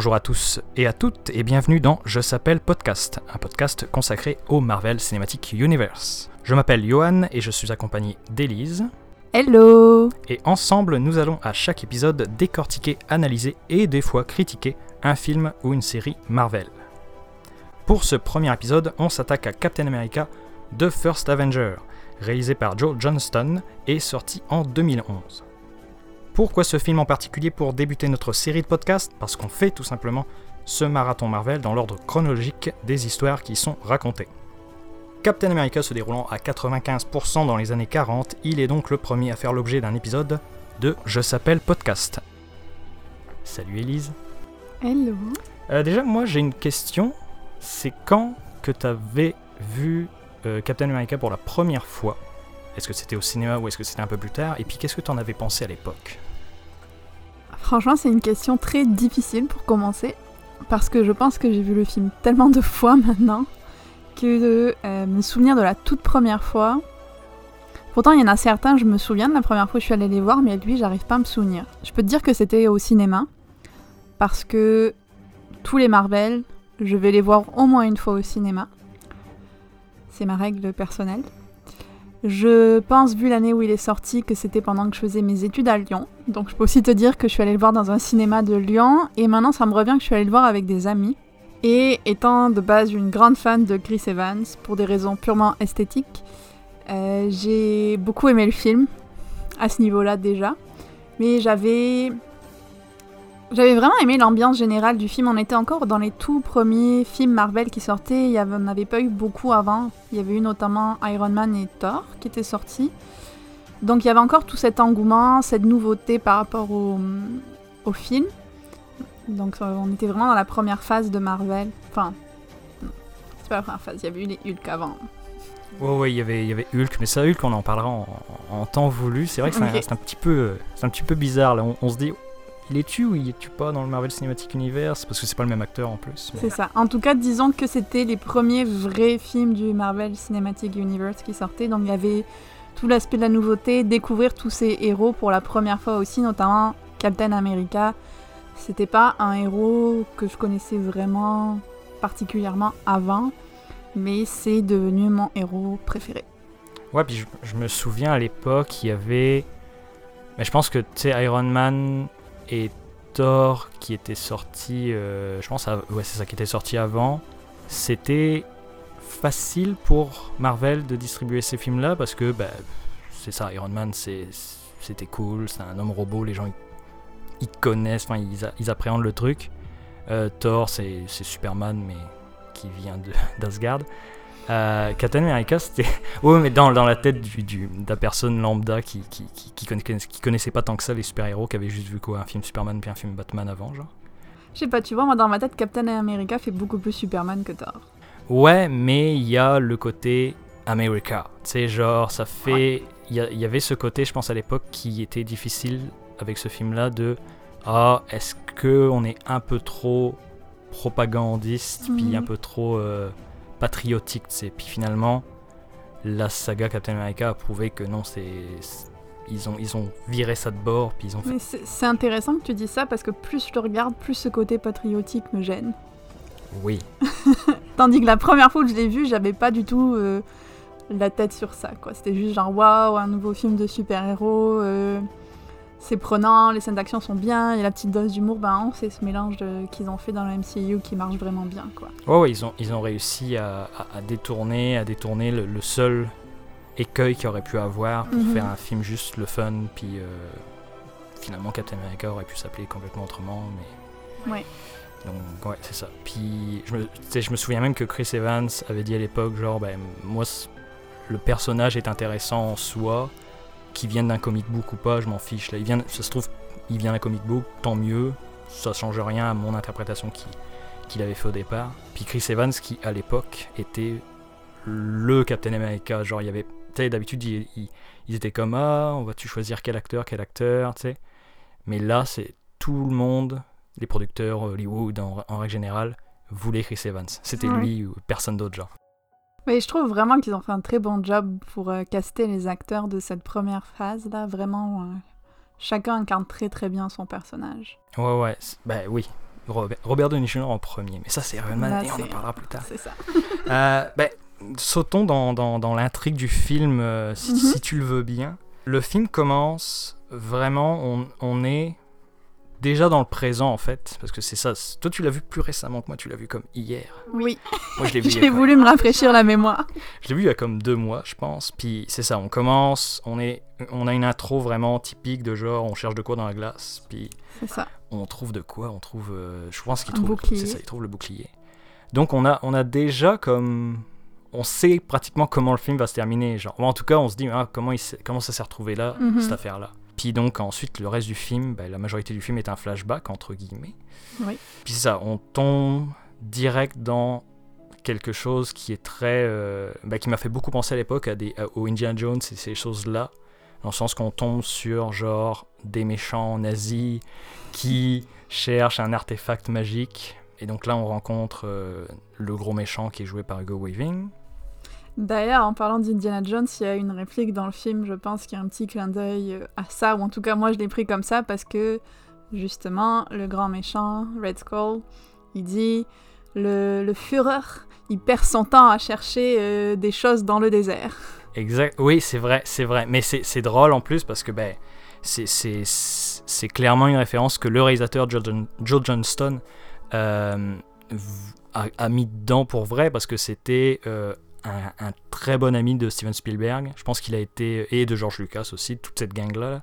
Bonjour à tous et à toutes et bienvenue dans Je s'appelle Podcast, un podcast consacré au Marvel Cinematic Universe. Je m'appelle Johan et je suis accompagné d'Élise. Hello Et ensemble, nous allons à chaque épisode décortiquer, analyser et des fois critiquer un film ou une série Marvel. Pour ce premier épisode, on s'attaque à Captain America The First Avenger, réalisé par Joe Johnston et sorti en 2011. Pourquoi ce film en particulier pour débuter notre série de podcasts? Parce qu'on fait tout simplement ce marathon Marvel dans l'ordre chronologique des histoires qui y sont racontées. Captain America se déroulant à 95% dans les années 40, il est donc le premier à faire l'objet d'un épisode de Je s'appelle Podcast. Salut Elise. Hello Euh, déjà, moi j'ai une question. C'est quand que tu avais vu euh, Captain America pour la première fois? Est-ce que c'était au cinéma ou est-ce que c'était un peu plus tard? Et puis qu'est-ce que tu en avais pensé à l'époque? Franchement, c'est une question très difficile pour commencer, parce que je pense que j'ai vu le film tellement de fois maintenant que euh, me souvenir de la toute première fois. Pourtant, il y en a certains, je me souviens de la première fois que je suis allée les voir, mais lui, j'arrive pas à me souvenir. Je peux te dire que c'était au cinéma, parce que tous les Marvel, je vais les voir au moins une fois au cinéma. C'est ma règle personnelle. Je pense, vu l'année où il est sorti, que c'était pendant que je faisais mes études à Lyon. Donc je peux aussi te dire que je suis allée le voir dans un cinéma de Lyon. Et maintenant, ça me revient que je suis allée le voir avec des amis. Et étant de base une grande fan de Chris Evans, pour des raisons purement esthétiques, euh, j'ai beaucoup aimé le film, à ce niveau-là déjà. Mais j'avais... J'avais vraiment aimé l'ambiance générale du film. On était encore dans les tout premiers films Marvel qui sortaient. Il y avait, on n'avait pas eu beaucoup avant. Il y avait eu notamment Iron Man et Thor qui étaient sortis. Donc il y avait encore tout cet engouement, cette nouveauté par rapport au, au film. Donc euh, on était vraiment dans la première phase de Marvel. Enfin, c'est pas la première phase. Il y avait eu les Hulk avant. Ouais, ouais, il y avait, il y avait Hulk, mais ça, Hulk, on en parlera en, en temps voulu. C'est vrai que c'est un- Ok. c'est un, petit peu, c'est un petit peu bizarre là. On, on se dit, il est tu ou il est tu pas dans le Marvel Cinematic Universe Parce que c'est pas le même acteur en plus. mais- C'est ça. En tout cas, disons que c'était les premiers vrais films du Marvel Cinematic Universe qui sortaient. Donc il y avait tout l'aspect de la nouveauté, découvrir tous ces héros pour la première fois aussi, notamment Captain America. C'était pas un héros que je connaissais vraiment particulièrement avant, mais c'est devenu mon héros préféré. Ouais, puis je, je me souviens à l'époque, il y avait. Mais je pense que tu sais, Iron Man et Thor qui étaient sortis. euh, je pense, c'est ça qui était sorti avant. C'était facile pour Marvel de distribuer ces films-là parce que bah, c'est ça, Iron Man, c'était cool, c'est un homme robot, les gens ils, connaissent, ils, ils appréhendent le truc. Euh, Thor, c'est Superman, mais qui vient d'Asgard. Euh, Captain America, c'était. Oui, mais dans, dans la tête du, du- de la personne lambda qui, qui, qui, qui connaissait, qui connaissait pas tant que ça les super-héros, qui avait juste vu quoi, un film Superman puis un film Batman avant, genre. Je sais pas, tu vois, moi dans ma tête, Captain America fait beaucoup plus Superman que Thor. Ouais, mais il y a le côté America. Tu sais, genre, ça fait. Il y, avait ce côté, je pense, à l'époque, qui était difficile avec ce film-là de. Ah, est-ce que on est un peu trop propagandiste, puis Mhm. un peu trop euh, patriotique, tu sais. Puis finalement, la saga Captain America a prouvé que non, c'est. Ils ont, ils ont viré ça de bord, puis ils ont fait. C'est intéressant que tu dis ça parce que plus je le regarde, plus ce côté patriotique me gêne. Oui. Tandis que la première fois que je l'ai vu, j'avais pas du tout euh, la tête sur ça. quoi. C'était juste genre waouh, un nouveau film de super-héros. euh, c'est prenant, les scènes d'action sont bien, il y a la petite dose d'humour. Ben, c'est ce mélange qu'ils ont fait dans le MCU qui marche vraiment bien. quoi. Ouais, ouais, ils ont, ils ont réussi à, à- à détourner, à détourner le, le seul écueil qu'il aurait pu avoir pour Mhm. faire un film juste le fun, puis euh, finalement Captain America aurait pu s'appeler complètement autrement, mais... Ouais. Donc ouais, c'est ça. Puis je me, je me souviens même que Chris Evans avait dit à l'époque, genre, ben moi, le personnage est intéressant en soi, qu'il vienne d'un comic book ou pas, je m'en fiche. Là, il vient, ça se trouve, il vient d'un comic book, tant mieux, ça change rien à mon interprétation qui, qu'il avait fait au départ. Puis Chris Evans, qui à l'époque était le Captain America. Genre, il y avait. Tu sais, d'habitude, ils, ils étaient comme Ah, on va-tu choisir quel acteur, quel acteur, tu sais. Mais là, c'est tout le monde, les producteurs, Hollywood en, en règle générale, voulaient Chris Evans. C'était Ouais. lui ou personne d'autre, genre. Mais je trouve vraiment qu'ils ont fait un très bon job pour euh, caster les acteurs de cette première phase là. Vraiment, euh, chacun incarne très très bien son personnage. Ouais, ouais, bah oui. Robert, Robert Downey Jr. en premier. Mais ça, c'est Iron Man Là, et on en parlera plus tard. C'est ça. Euh, ben, sautons dans, dans- dans l'intrigue du film, si, Mhm. si tu le veux bien. Le film commence vraiment, on, on est déjà dans le présent en fait, parce que c'est ça. Toi, tu l'as vu plus récemment que moi, tu l'as vu comme hier. Oui, Moi, je l'ai vu, j'ai comme- voulu me rafraîchir la mémoire. je l'ai vu il y a comme deux mois, je pense. Puis c'est ça, on commence, on, est, on a une intro vraiment typique de genre, on cherche de quoi dans la glace, puis C'est ça. on trouve de quoi On trouve, euh, je pense qu'il trouve, bouclier. c'est ça, il trouve le bouclier. Donc on a, on a déjà comme, on sait pratiquement comment le film va se terminer. Genre, en tout cas, on se dit ah, comment, il comment ça s'est retrouvé là, Mhm. cette affaire-là. Puis donc ensuite, le reste du film, ben, la majorité du film est un flashback entre guillemets. Oui. Puis c'est ça, on tombe direct dans quelque chose qui est très, euh, ben, qui m'a fait beaucoup penser à l'époque à des, à- au Indiana Jones et ces choses-là, dans le sens qu'on tombe sur genre des méchants nazis qui cherchent un artefact magique. Et donc là, on rencontre euh, le gros méchant qui est joué par Hugo Weaving. D'ailleurs, en parlant d'Indiana Jones, il y a une réplique dans le film, je pense, qui a un petit clin d'œil euh, à ça, ou en tout cas, moi, je l'ai pris comme ça parce que, justement, le grand méchant, Red Skull, il dit le, le Führer, il perd son temps à chercher euh, des choses dans le désert. Exact. Oui, c'est vrai, c'est vrai. Mais c'est drôle en plus parce que ben, c'est- clairement une référence que le réalisateur Joe, John- Joe Johnston euh, a, mis dedans pour vrai parce que c'était un, un très bon ami de Steven Spielberg. Je pense qu'il a été et de George Lucas aussi, toute cette gang là.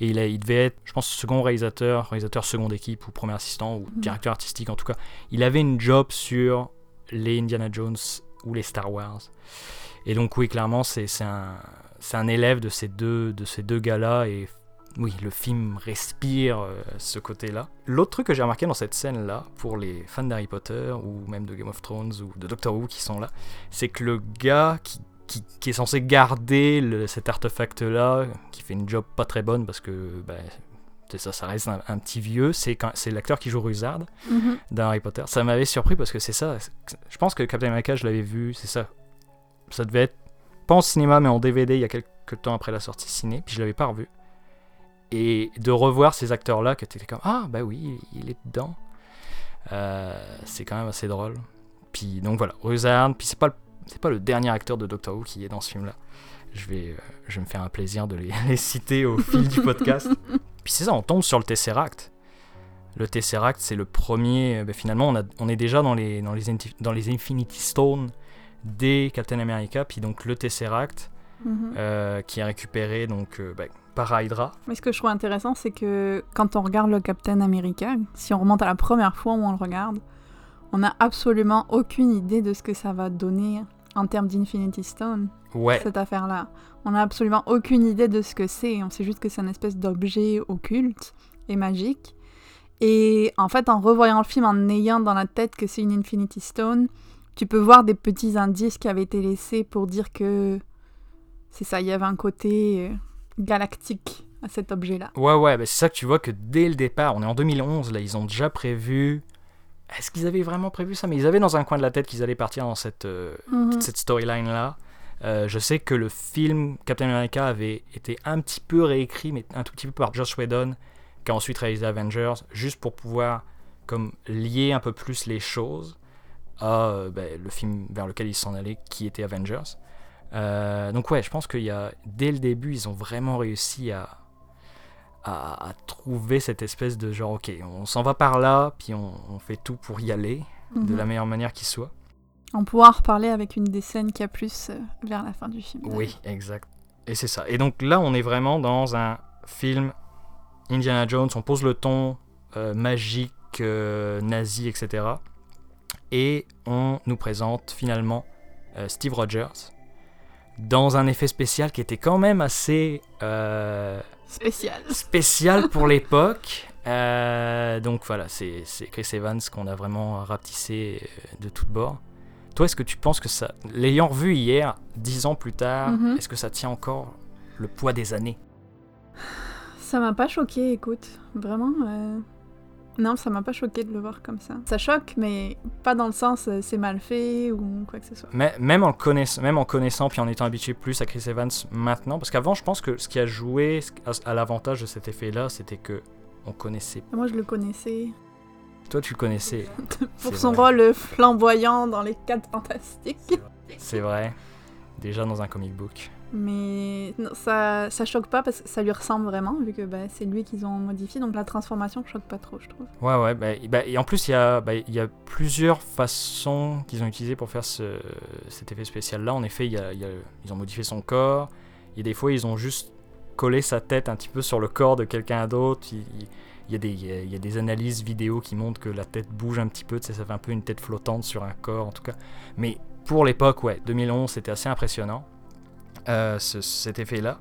Et il, a, il devait être, je pense, second réalisateur, réalisateur seconde équipe ou premier assistant ou Mhm. directeur artistique en tout cas. Il avait une job sur les Indiana Jones ou les Star Wars. Et donc oui, clairement, c'est un, c'est un élève de ces deux, de ces deux gars-là. Et oui, le film respire euh, ce côté-là. L'autre truc que j'ai remarqué dans cette scène-là, pour les fans d'Harry Potter ou même de Game of Thrones ou de Doctor Who qui sont là, c'est que le gars qui, qui, qui est censé garder le- cet artefact-là, qui fait une job pas très bonne parce que ben, c'est ça, ça reste un, un petit vieux, c'est l'acteur qui joue Ruzard dans Harry Potter. Ça m'avait surpris parce que c'est ça. Je pense que Captain America, je l'avais vu, c'est ça. Ça devait être pas en cinéma, mais en DVD il y a quelques temps après la sortie ciné, puis je l'avais pas revu. Et de revoir ces acteurs-là, que t'étais comme Ah, bah oui, il est dedans. Euh, c'est quand même assez drôle. Puis donc voilà, Ruzard, puis c'est pas, le- c'est pas le dernier acteur de Doctor Who qui est dans ce film-là. Je vais, euh, je vais me faire un plaisir de les, les citer au fil du podcast. Puis c'est ça, on tombe sur le Tesseract. Le Tesseract, c'est le premier. euh, ben, finalement, on, a- on est déjà dans les, dans, les, dans les Infinity Stones des Captain America. Puis donc le Tesseract, Mhm. euh, qui est récupéré donc, euh, ben, par Hydra. Mais ce que je trouve intéressant, c'est que quand on regarde le Captain America, si on remonte à la première fois où on le regarde, on n'a absolument aucune idée de ce que ça va donner en termes d'Infinity Stone, Ouais, cette affaire-là. On n'a absolument aucune idée de ce que c'est. On sait juste que c'est une espèce d'objet occulte et magique. Et en fait, en revoyant le film, en ayant dans la tête que c'est une Infinity Stone, tu peux voir des petits indices qui avaient été laissés pour dire que c'est ça, il y avait un côté euh, galactique à cet objet-là. ouais, ouais. c'est ça que tu vois que dès le départ, on est en 2011, là, ils ont déjà prévu. Est-ce qu'ils avaient vraiment prévu ça? Mais ils avaient dans un coin de la tête qu'ils allaient partir dans cette. euh, Mhm. cette storyline là. je sais que le film Captain America avait été un petit peu réécrit, mais un tout petit peu par Joss Whedon, qui a ensuite réalisé Avengers, juste pour pouvoir comme lier un peu plus les choses à euh, ben, le film vers lequel ils s'en allaient, qui était Avengers. Euh, donc ouais, je pense qu'il y a dès le début, ils ont vraiment réussi à, à, à trouver cette espèce de genre, ok, on s'en va par là, puis on, on fait tout pour y aller de Mhm. la meilleure manière qui soit. On pourra en reparler avec une des scènes qui a plus euh, vers la fin du film. Oui, exact. Et c'est ça. Et donc là, on est vraiment dans un film Indiana Jones. On pose le ton euh, magique, euh, nazi, etc. Et on nous présente finalement euh, Steve Rogers dans un effet spécial qui était quand même assez euh, Spécial. spécial pour l'époque. Euh, donc voilà, c'est Chris Evans qu'on a vraiment rapetissé euh, de toutes bords. Toi, est-ce que tu penses que ça, l'ayant revu hier, dix ans plus tard, Mhm. est-ce que ça tient encore le poids des années? Ça m'a pas choqué, écoute. Vraiment. euh, Non, ça m'a pas choqué de le voir comme ça. Ça choque, mais pas dans le sens euh, c'est mal fait ou quoi que ce soit. Mais, même, en le connaissant, même en connaissant, puis en étant habitué plus à Chris Evans maintenant, parce qu'avant, je pense que ce qui a joué à, l'avantage de cet effet-là, c'était que on connaissait Moi, je le connaissais. toi, tu le connaissais. Pour son vrai. rôle flamboyant dans les 4 fantastiques. C'est vrai. Déjà dans un comic book. Mais ça, ça choque pas parce que ça lui ressemble vraiment, vu que bah, c'est lui qu'ils ont modifié. Donc la transformation choque pas trop, je trouve. Ouais, ouais. Bah, et- bah, et en plus, il y, a, bah, il y a plusieurs façons qu'ils ont utilisées pour faire ce, cet effet spécial-là. En effet, il y a- il y a- ils ont modifié son corps. Et des fois, ils ont juste collé sa tête un petit peu sur le corps de quelqu'un d'autre. Il, il- il y, a il y a- il y a des analyses vidéo qui montrent que la tête bouge un petit peu. Ça fait un peu une tête flottante sur un corps, en tout cas. Mais pour l'époque, ouais, 2011, c'était assez impressionnant. Euh, ce- cet effet-là.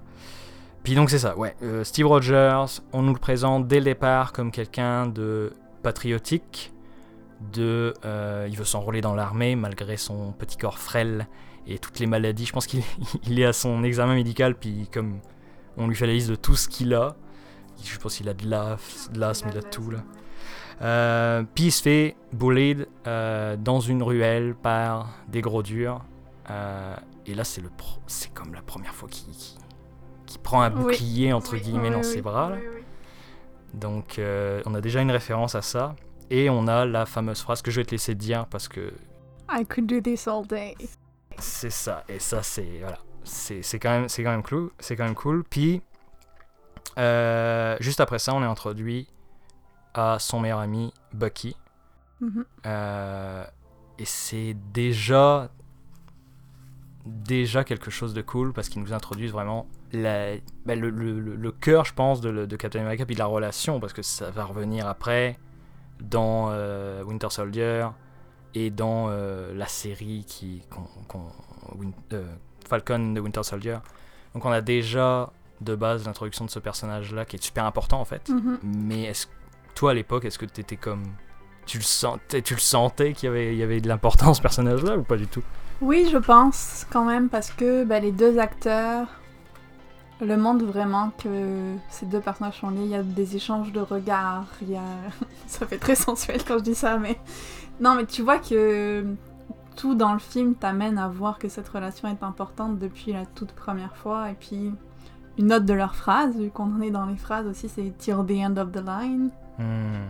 Puis donc c'est ça, ouais. euh, Steve Rogers, on nous le présente dès le départ comme quelqu'un de patriotique, de, euh, il veut s'enrôler dans l'armée malgré son petit corps frêle et toutes les maladies. Je pense qu'il il est à son examen médical, puis comme on lui fait la liste de tout ce qu'il a, je pense qu'il a de l'as- de l'asthme, il a tout là. Euh, puis il se fait bullied dans une ruelle par des gros durs. Et là, c'est le pro- c'est comme la première fois qu'il qu'il prend un Oui. bouclier entre Oui, guillemets oui, dans ses bras. là. Donc, euh, on a déjà une référence à ça. Et on a la fameuse phrase que je vais te laisser dire parce que I could do this all day. c'est ça. Et ça, c'est voilà, c'est quand même c'est quand même cool. C'est quand même cool. Puis euh, juste après ça, on est introduit à son meilleur ami Bucky. Mhm. Euh, et c'est déjà déjà quelque chose de cool parce qu'ils nous introduisent vraiment la, bah, le, le- le- le cœur, je pense, de, Captain America puis de la relation parce que ça va revenir après dans euh, Winter Soldier et dans euh, la série qui Win- euh, Falcon de Winter Soldier. Donc on a déjà de base l'introduction de ce personnage-là qui est super important en fait. Mhm. Mais est-ce toi à l'époque, est-ce que tu étais comme tu le sentais, tu le sentais qu'il y avait, il y avait de l'importance ce personnage-là ou pas du tout? Oui, je pense quand même parce que bah, les deux acteurs le montrent vraiment que ces deux personnages sont liés. Il y a des échanges de regards. Il y a... ça fait très sensuel quand je dis ça, mais non, mais tu vois que tout dans le film t'amène à voir que cette relation est importante depuis la toute première fois. Et puis une note de leur phrase, vu qu'on en est dans les phrases aussi, c'est till the end of the line. Hmm,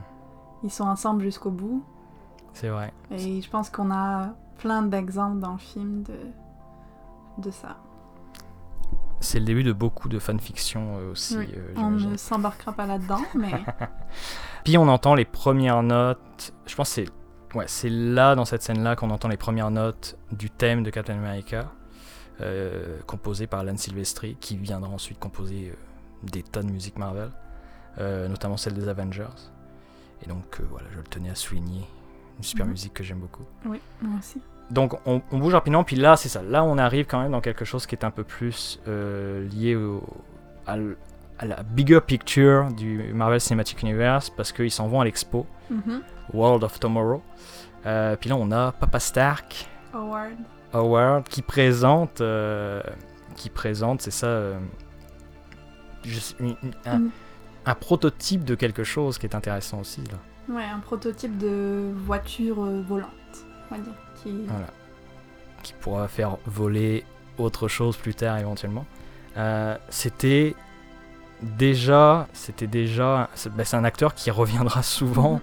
Ils sont ensemble jusqu'au bout. C'est vrai. Et je pense qu'on a plein d'exemples dans le film de, de ça. C'est le début de beaucoup de fanfiction euh, aussi. Oui, euh, On ne s'embarquera pas là-dedans, mais Puis on entend les premières notes. Je pense que c'est ouais, c'est là dans cette scène-là qu'on entend les premières notes du thème de Captain America, euh, composé par Alan Silvestri, qui viendra ensuite composer euh, des tas de musique Marvel, euh, notamment celle des Avengers. Et donc voilà, je le tenais à souligner. Une super Mhm. musique que j'aime beaucoup. oui, moi aussi. Donc on, on bouge rapidement, puis là c'est ça. Là on arrive quand même dans quelque chose qui est un peu plus euh, lié au, à, la bigger picture du Marvel Cinematic Universe parce qu'ils s'en vont à l'expo Mhm. World of Tomorrow. Euh, puis là on a Papa Stark Howard. Howard qui présente, euh, qui présente, c'est ça, une- une- un, Mm. un prototype de quelque chose qui est intéressant aussi là. Ouais, un prototype de voiture euh, volante, on va dire. Qui... Voilà. Qui pourra faire voler autre chose plus tard éventuellement. Euh, c'était déjà, c'était déjà, c'est bah, c'est un acteur qui reviendra souvent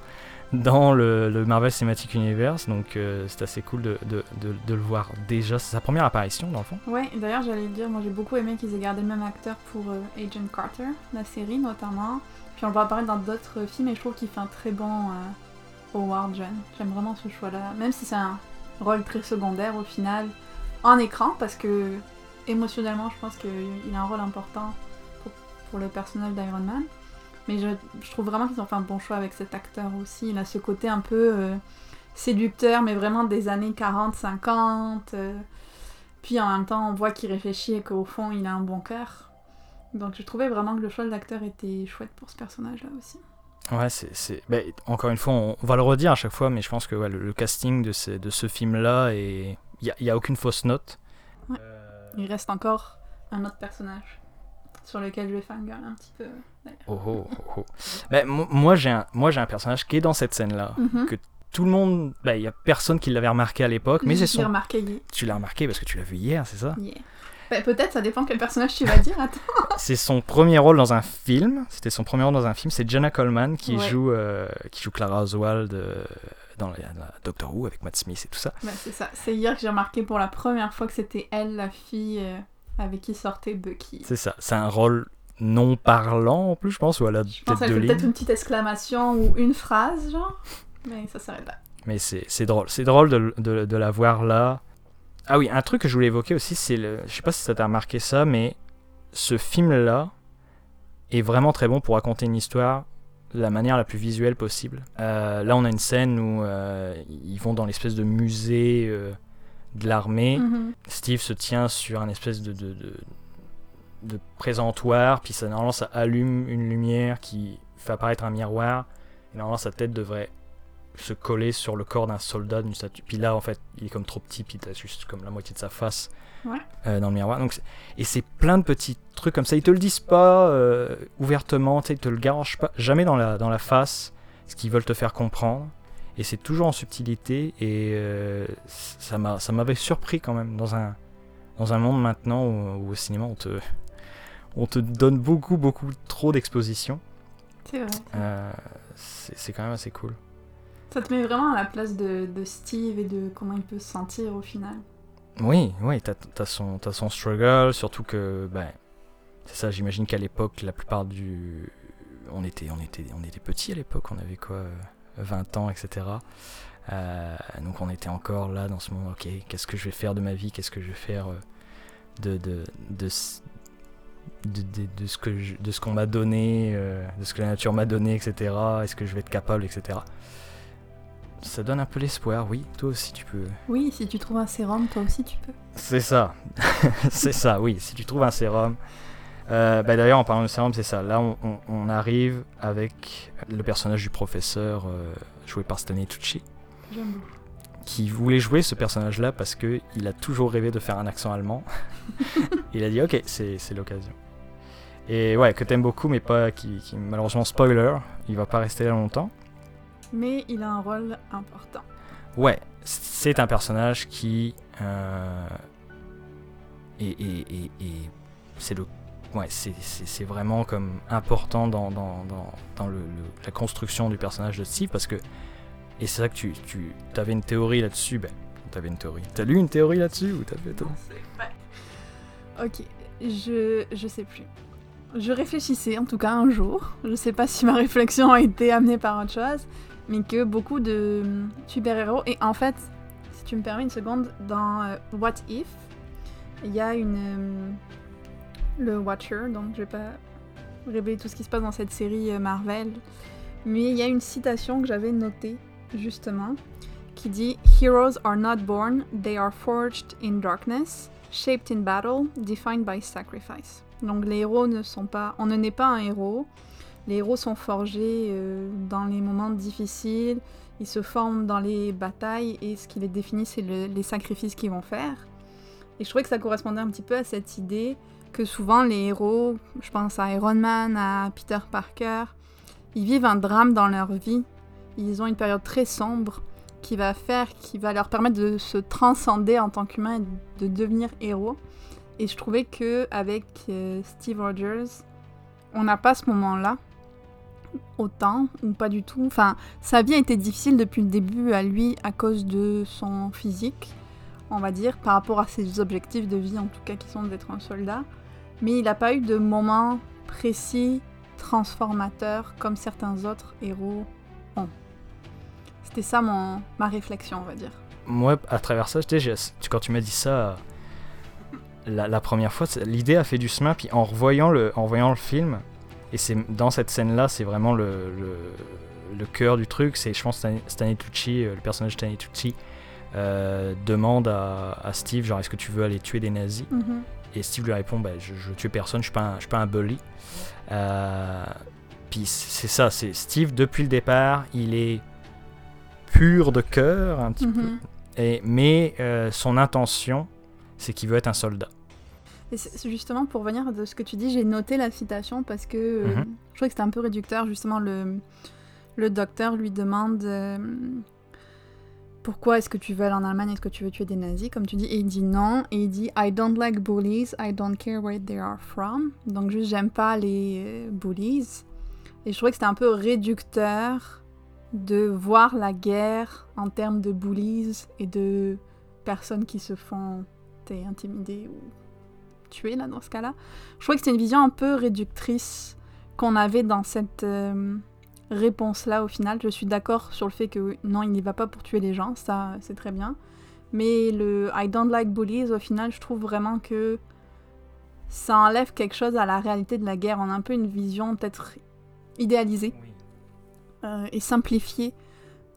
dans le, le Marvel Cinematic Universe, donc euh, c'est assez cool de, de- de- de le voir déjà. C'est sa première apparition dans le fond. Ouais, d'ailleurs, j'allais dire, moi j'ai beaucoup aimé qu'ils aient gardé le même acteur pour euh, Agent Carter, la série notamment. Puis on voit apparaître dans d'autres films et je trouve qu'il fait un très bon euh, Howard jeune. J'aime vraiment ce choix-là, même si c'est un rôle très secondaire au final, en écran, parce que émotionnellement, je pense qu'il a un rôle important pour, le personnage d'Iron Man. Mais je, je trouve vraiment qu'ils ont fait un bon choix avec cet acteur aussi. Il a ce côté un peu euh, séducteur, mais vraiment des années 40-50. euh, puis en même temps, on voit qu'il réfléchit et qu'au fond, il a un bon cœur. Donc je trouvais vraiment que le choix de l'acteur était chouette pour ce personnage-là aussi. Ouais, c'est, c'est- bah, encore une fois, on, on va le redire à chaque fois, mais je pense que ouais, le, le casting de ce, de ce film-là, il n'y a, a aucune fausse note. Ouais. Euh, Il reste encore un autre personnage sur lequel je vais fangirl un petit peu. Oh oh oh mo- moi j'ai un moi j'ai un personnage qui est dans cette scène là Mhm. que tout le monde il y a personne qui l'avait remarqué à l'époque mais c'est son remarqué, yeah. tu l'as remarqué parce que tu l'as vu hier c'est ça? Yeah. Peut-être, ça dépend quel personnage tu vas dire. Attends. C'est son premier rôle dans un film. C'était son premier rôle dans un film. C'est Jenna Coleman qui Ouais. joue euh, qui joue Clara Oswald euh, dans la, la Doctor Who avec Matt Smith et tout ça. Bah, c'est ça. C'est hier que j'ai remarqué pour la première fois que c'était elle, la fille euh, avec qui sortait Bucky. C'est ça. C'est un rôle non parlant en plus, je pense, ou elle a peut-être deux peut-être une petite exclamation ou une phrase, genre. Mais ça s'arrête là. Mais c'est c'est drôle. C'est drôle de, de, de la voir là. Ah oui, un truc que je voulais évoquer aussi, c'est le. Je sais pas si ça t'a remarqué ça, mais ce film-là est vraiment très bon pour raconter une histoire de la manière la plus visuelle possible. Euh, là, on a une scène où euh, ils vont dans l'espèce de musée euh, de l'armée. Mhm. Steve se tient sur un espèce de, de, de, de présentoir, puis ça, normalement ça allume une lumière qui fait apparaître un miroir. Et normalement sa tête devrait se coller sur le corps d'un soldat, d'une statue. Puis là en fait il est comme trop petit, puis t'as juste comme la moitié de sa face Ouais. euh, dans le miroir. Donc, et c'est plein de petits trucs comme ça. Ils te le disent pas euh, ouvertement, ils te le garagent pas, jamais dans la, dans la face, ce qu'ils veulent te faire comprendre. Et c'est toujours en subtilité et euh, ça m'a ça m'avait surpris quand même dans un dans un monde maintenant où, où au cinéma on te on te donne beaucoup beaucoup trop d'exposition. C'est vrai. Euh, c'est quand même assez cool. Ça te met vraiment à la place de, Steve et de comment il peut se sentir au final. Oui, oui, t'as as son, son struggle, surtout que, ben, c'est ça, j'imagine qu'à l'époque, la plupart du... On était, on était, on était petits à l'époque, on avait quoi, euh, 20 ans, etc. Euh, donc on était encore là dans ce moment, ok, qu'est-ce que je vais faire de ma vie, qu'est-ce que je vais faire euh, de, de, de, de, ce que de ce qu'on m'a donné, euh, de ce que la nature m'a donné, etc. Est-ce que je vais être capable, etc. Ça donne un peu l'espoir, oui, toi aussi tu peux... Oui, si tu trouves un sérum, toi aussi tu peux. C'est ça. c'est ça, oui. Si tu trouves un sérum. Euh, bah D'ailleurs, en parlant de sérum, c'est ça. Là, on, on- on arrive avec le personnage du professeur euh, joué par Stanley Tucci, J'aime beaucoup. qui voulait jouer ce personnage-là parce que il a toujours rêvé de faire un accent allemand. il a dit, ok, c'est l'occasion. Et ouais, que t'aimes beaucoup, mais pas qui, qui malheureusement spoiler, il va pas rester là longtemps. Mais il a un rôle important. Ouais, c'est un personnage qui euh, c'est le ouais c'est- vraiment comme important dans, dans, dans, dans le, le- la construction du personnage de Steve parce que et c'est ça que tu, tu avais une théorie là-dessus ben t'avais une théorie t'as lu une théorie là-dessus ou t'as fait toi Ok, je, je sais plus. Je réfléchissais en tout cas un jour. Je sais pas si ma réflexion a été amenée par autre chose, mais que beaucoup de super-héros. Et en fait, si tu me permets une seconde, dans euh, What If, il y a une. hum, le Watcher, donc je vais pas révéler tout ce qui se passe dans cette série euh, Marvel, mais il y a une citation que j'avais notée justement qui dit Heroes are not born, they are forged in darkness shaped in battle, defined by sacrifice. Donc les héros ne sont pas, on ne naît pas un héros. Les héros sont forgés euh, dans les moments difficiles, ils se forment dans les batailles et ce qui les définit c'est le- les sacrifices qu'ils vont faire. Et je trouvais que ça correspondait un petit peu à cette idée que souvent les héros, je pense à Iron Man, à Peter Parker, ils vivent un drame dans leur vie. Ils ont une période très sombre qui va faire, qui va leur permettre de se transcender en tant qu'humain et de devenir héros. Et je trouvais que avec euh, Steve Rogers, on n'a pas ce moment-là autant ou pas du tout. Enfin, sa vie a été difficile depuis le début à lui à cause de son physique, on va dire, par rapport à ses objectifs de vie en tout cas qui sont d'être un soldat. Mais il n'a pas eu de moment précis, transformateur comme certains autres héros ont. C'était ça mon, ma réflexion, on va dire. moi à travers ça quand tu m'as dit ça la, la première fois l'idée a fait du chemin puis en revoyant le en voyant le film et c'est dans cette scène là c'est vraiment le, le, le cœur du truc. C'est je pense Stanley, Stanley Tucci euh, le personnage de Stanley Tucci euh, demande à, à Steve genre est-ce que tu veux aller tuer des nazis? Et Steve lui répond bah, je, je tue personne je suis pas un, je suis pas un bully. Euh, puis c'est ça c'est Steve depuis le départ il est pur de cœur un petit peu. Mhm. et, mais euh, son intention, c'est qu'il veut être un soldat. Et justement pour venir de ce que tu dis, j'ai noté la citation parce que euh, Mhm. je trouvais que c'était un peu réducteur. Justement, le, le docteur lui demande euh, pourquoi est-ce que tu veux aller en Allemagne? Est-ce que tu veux tuer des nazis? Comme tu dis, et il dit non. Et il dit I don't like bullies, I don't care where they are from. Donc juste, j'aime pas les euh, bullies. Et je trouvais que c'était un peu réducteur de voir la guerre en termes de bullies et de personnes qui se font intimider ou tuer là dans ce cas-là. Je trouvais que c'était une vision un peu réductrice qu'on avait dans cette euh, réponse-là au final. Je suis d'accord sur le fait que non, il n'y va pas pour tuer les gens, ça c'est très bien. Mais le I don't like bullies, au final, je trouve vraiment que ça enlève quelque chose à la réalité de la guerre. On a un peu une vision peut-être idéalisée euh, et simplifiée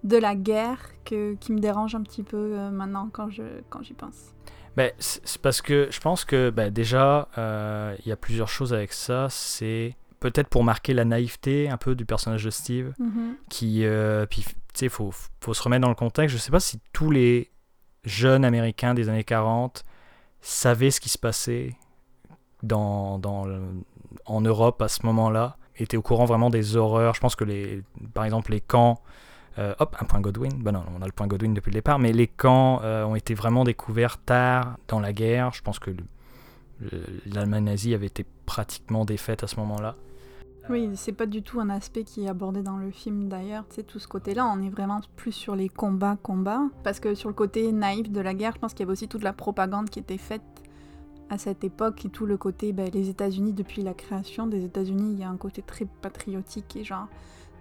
de la guerre que, qui me dérange un petit peu euh, maintenant quand j'y quand pense. Ben, c'est parce que je pense que ben, déjà, euh, il y a plusieurs choses avec ça. C'est peut-être pour marquer la naïveté un peu du personnage de Steve, Mhm. qui, euh, puis, tu sais, faut, faut se remettre dans le contexte. Je sais pas si tous les jeunes américains des années 40 savaient ce qui se passait dans, dans le- en Europe à ce moment-là, étaient au courant vraiment des horreurs. Je pense que, les, par exemple, les camps. Euh, hop, un point Godwin. Ben non, on a le point Godwin depuis le départ, mais les camps euh, ont été vraiment découverts tard dans la guerre. Je pense que le- le- l'Allemagne nazie avait été pratiquement défaite à ce moment-là. Oui, c'est pas du tout un aspect qui est abordé dans le film d'ailleurs, tu sais, tout ce côté-là, on est vraiment plus sur les combats, combats. Parce que sur le côté naïf de la guerre, je pense qu'il y avait aussi toute la propagande qui était faite à cette époque et tout le côté, ben, les États-Unis, depuis la création des États-Unis, il y a un côté très patriotique et genre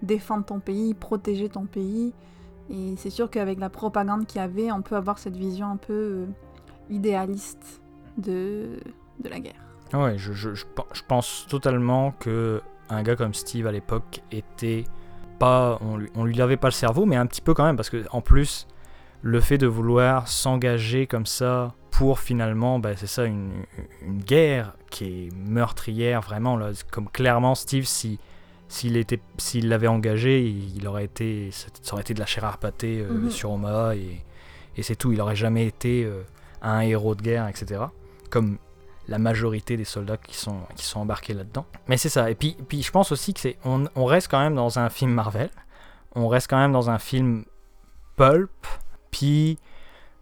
défendre ton pays, protéger ton pays. Et c'est sûr qu'avec la propagande qu'il y avait, on peut avoir cette vision un peu euh, idéaliste de, de la guerre. Ouais, je, je, je pense totalement que un gars comme Steve à l'époque était pas, on lui, on lui lavait pas le cerveau, mais un petit peu quand même, parce que en plus, le fait de vouloir s'engager comme ça pour finalement, bah, c'est ça, une, une guerre qui est meurtrière vraiment là, comme clairement Steve si s'il était s'il l'avait engagé, il, aurait été, ça aurait été de la chair à euh, Mhm. sur Omaha et, et c'est tout. Il aurait jamais été euh, un héros de guerre, etc. Comme la majorité des soldats qui sont, qui sont embarqués là-dedans. Mais c'est ça. Et puis, puis je pense aussi que c'est, on, on reste quand même dans un film Marvel. On reste quand même dans un film pulp. Puis,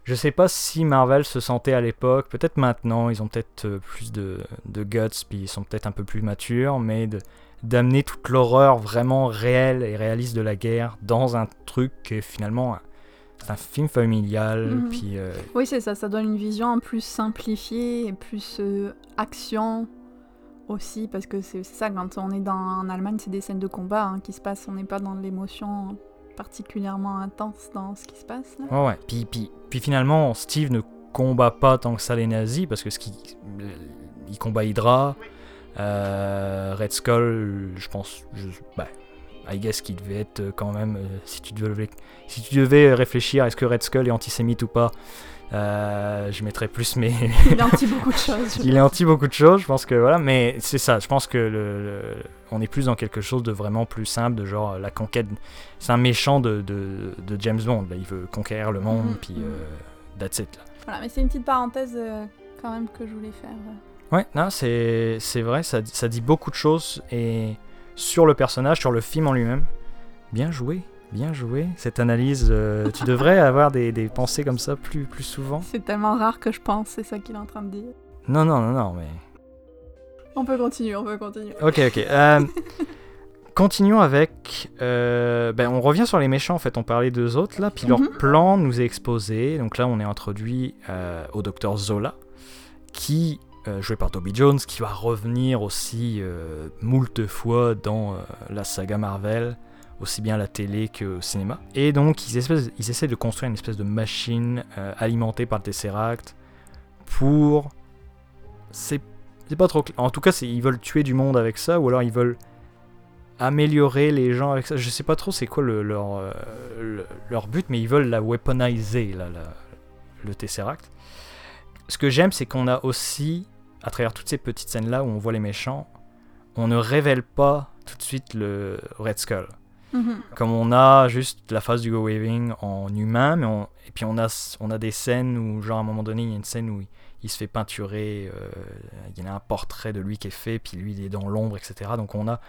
je sais pas si Marvel se sentait à l'époque. Peut-être maintenant, ils ont peut-être euh, plus de, de guts. Puis ils sont peut-être un peu plus matures. Mais de, d'amener toute l'horreur vraiment réelle et réaliste de la guerre dans un truc qui est finalement un, c'est un film familial. Mhm. Puis, euh, Oui, c'est ça, ça donne une vision plus simplifiée et plus euh, action aussi, parce que c'est ça, quand on est dans, en Allemagne, c'est des scènes de combat hein, qui se passent, on n'est pas dans l'émotion particulièrement intense dans ce qui se passe. Là. Ouais. Puis, puis, puis finalement, Steve ne combat pas tant que ça les nazis, parce que ce qui, il combat Hydra, Red Skull, je pense, je, bah, I guess qu'il devait être euh, quand même, euh, si tu devais, si tu devais réfléchir, est-ce que Red Skull est antisémite ou pas, euh, je mettrais plus mes, Il est anti beaucoup de choses. il est anti beaucoup de choses, je pense que voilà, mais c'est ça, je pense que le, le- on est plus dans quelque chose de vraiment plus simple, de genre la conquête. C'est un méchant de, de, de James Bond, là, il veut conquérir le monde, Mhm, puis mhm. euh, that's it. Là. Voilà, mais c'est une petite parenthèse euh, quand même que je voulais faire. euh. Ouais, non, c'est c'est vrai, ça, ça dit beaucoup de choses et sur le personnage, sur le film en lui-même. Bien joué, bien joué. Cette analyse, euh, tu devrais avoir des, des pensées comme ça plus, plus souvent. C'est tellement rare que je pense, c'est ça qu'il est en train de dire. Non, non, non, non, mais On peut continuer, on peut continuer. Ok, ok. Euh, continuons avec. euh, ben, on revient sur les méchants, en fait. On parlait d'eux autres, là. Puis leur Mhm. plan nous est exposé. Donc là, on est introduit au docteur Zola, qui, euh, joué par Toby Jones, qui va revenir aussi euh, moult fois dans euh, la saga Marvel, aussi bien à la télé qu'au cinéma. Et donc, ils, essaient de construire une espèce de machine euh, alimentée par le Tesseract pour. C'est pas trop En tout cas, ils veulent tuer du monde avec ça, ou alors ils veulent améliorer les gens avec ça. Je sais pas trop c'est quoi le- leur, le- leur but, mais ils veulent la weaponiser, le Tesseract. Ce que j'aime, c'est qu'on a aussi, à travers toutes ces petites scènes-là où on voit les méchants, on ne révèle pas tout de suite le Red Skull. Mhm. Comme on a juste la phase du Go Waving en humain, mais on- et puis on a, on a des scènes où, genre à un moment donné, il y a une scène où il, il se fait peinturer, euh, il y a un portrait de lui qui est fait, puis lui il est dans l'ombre, etc. Donc on a,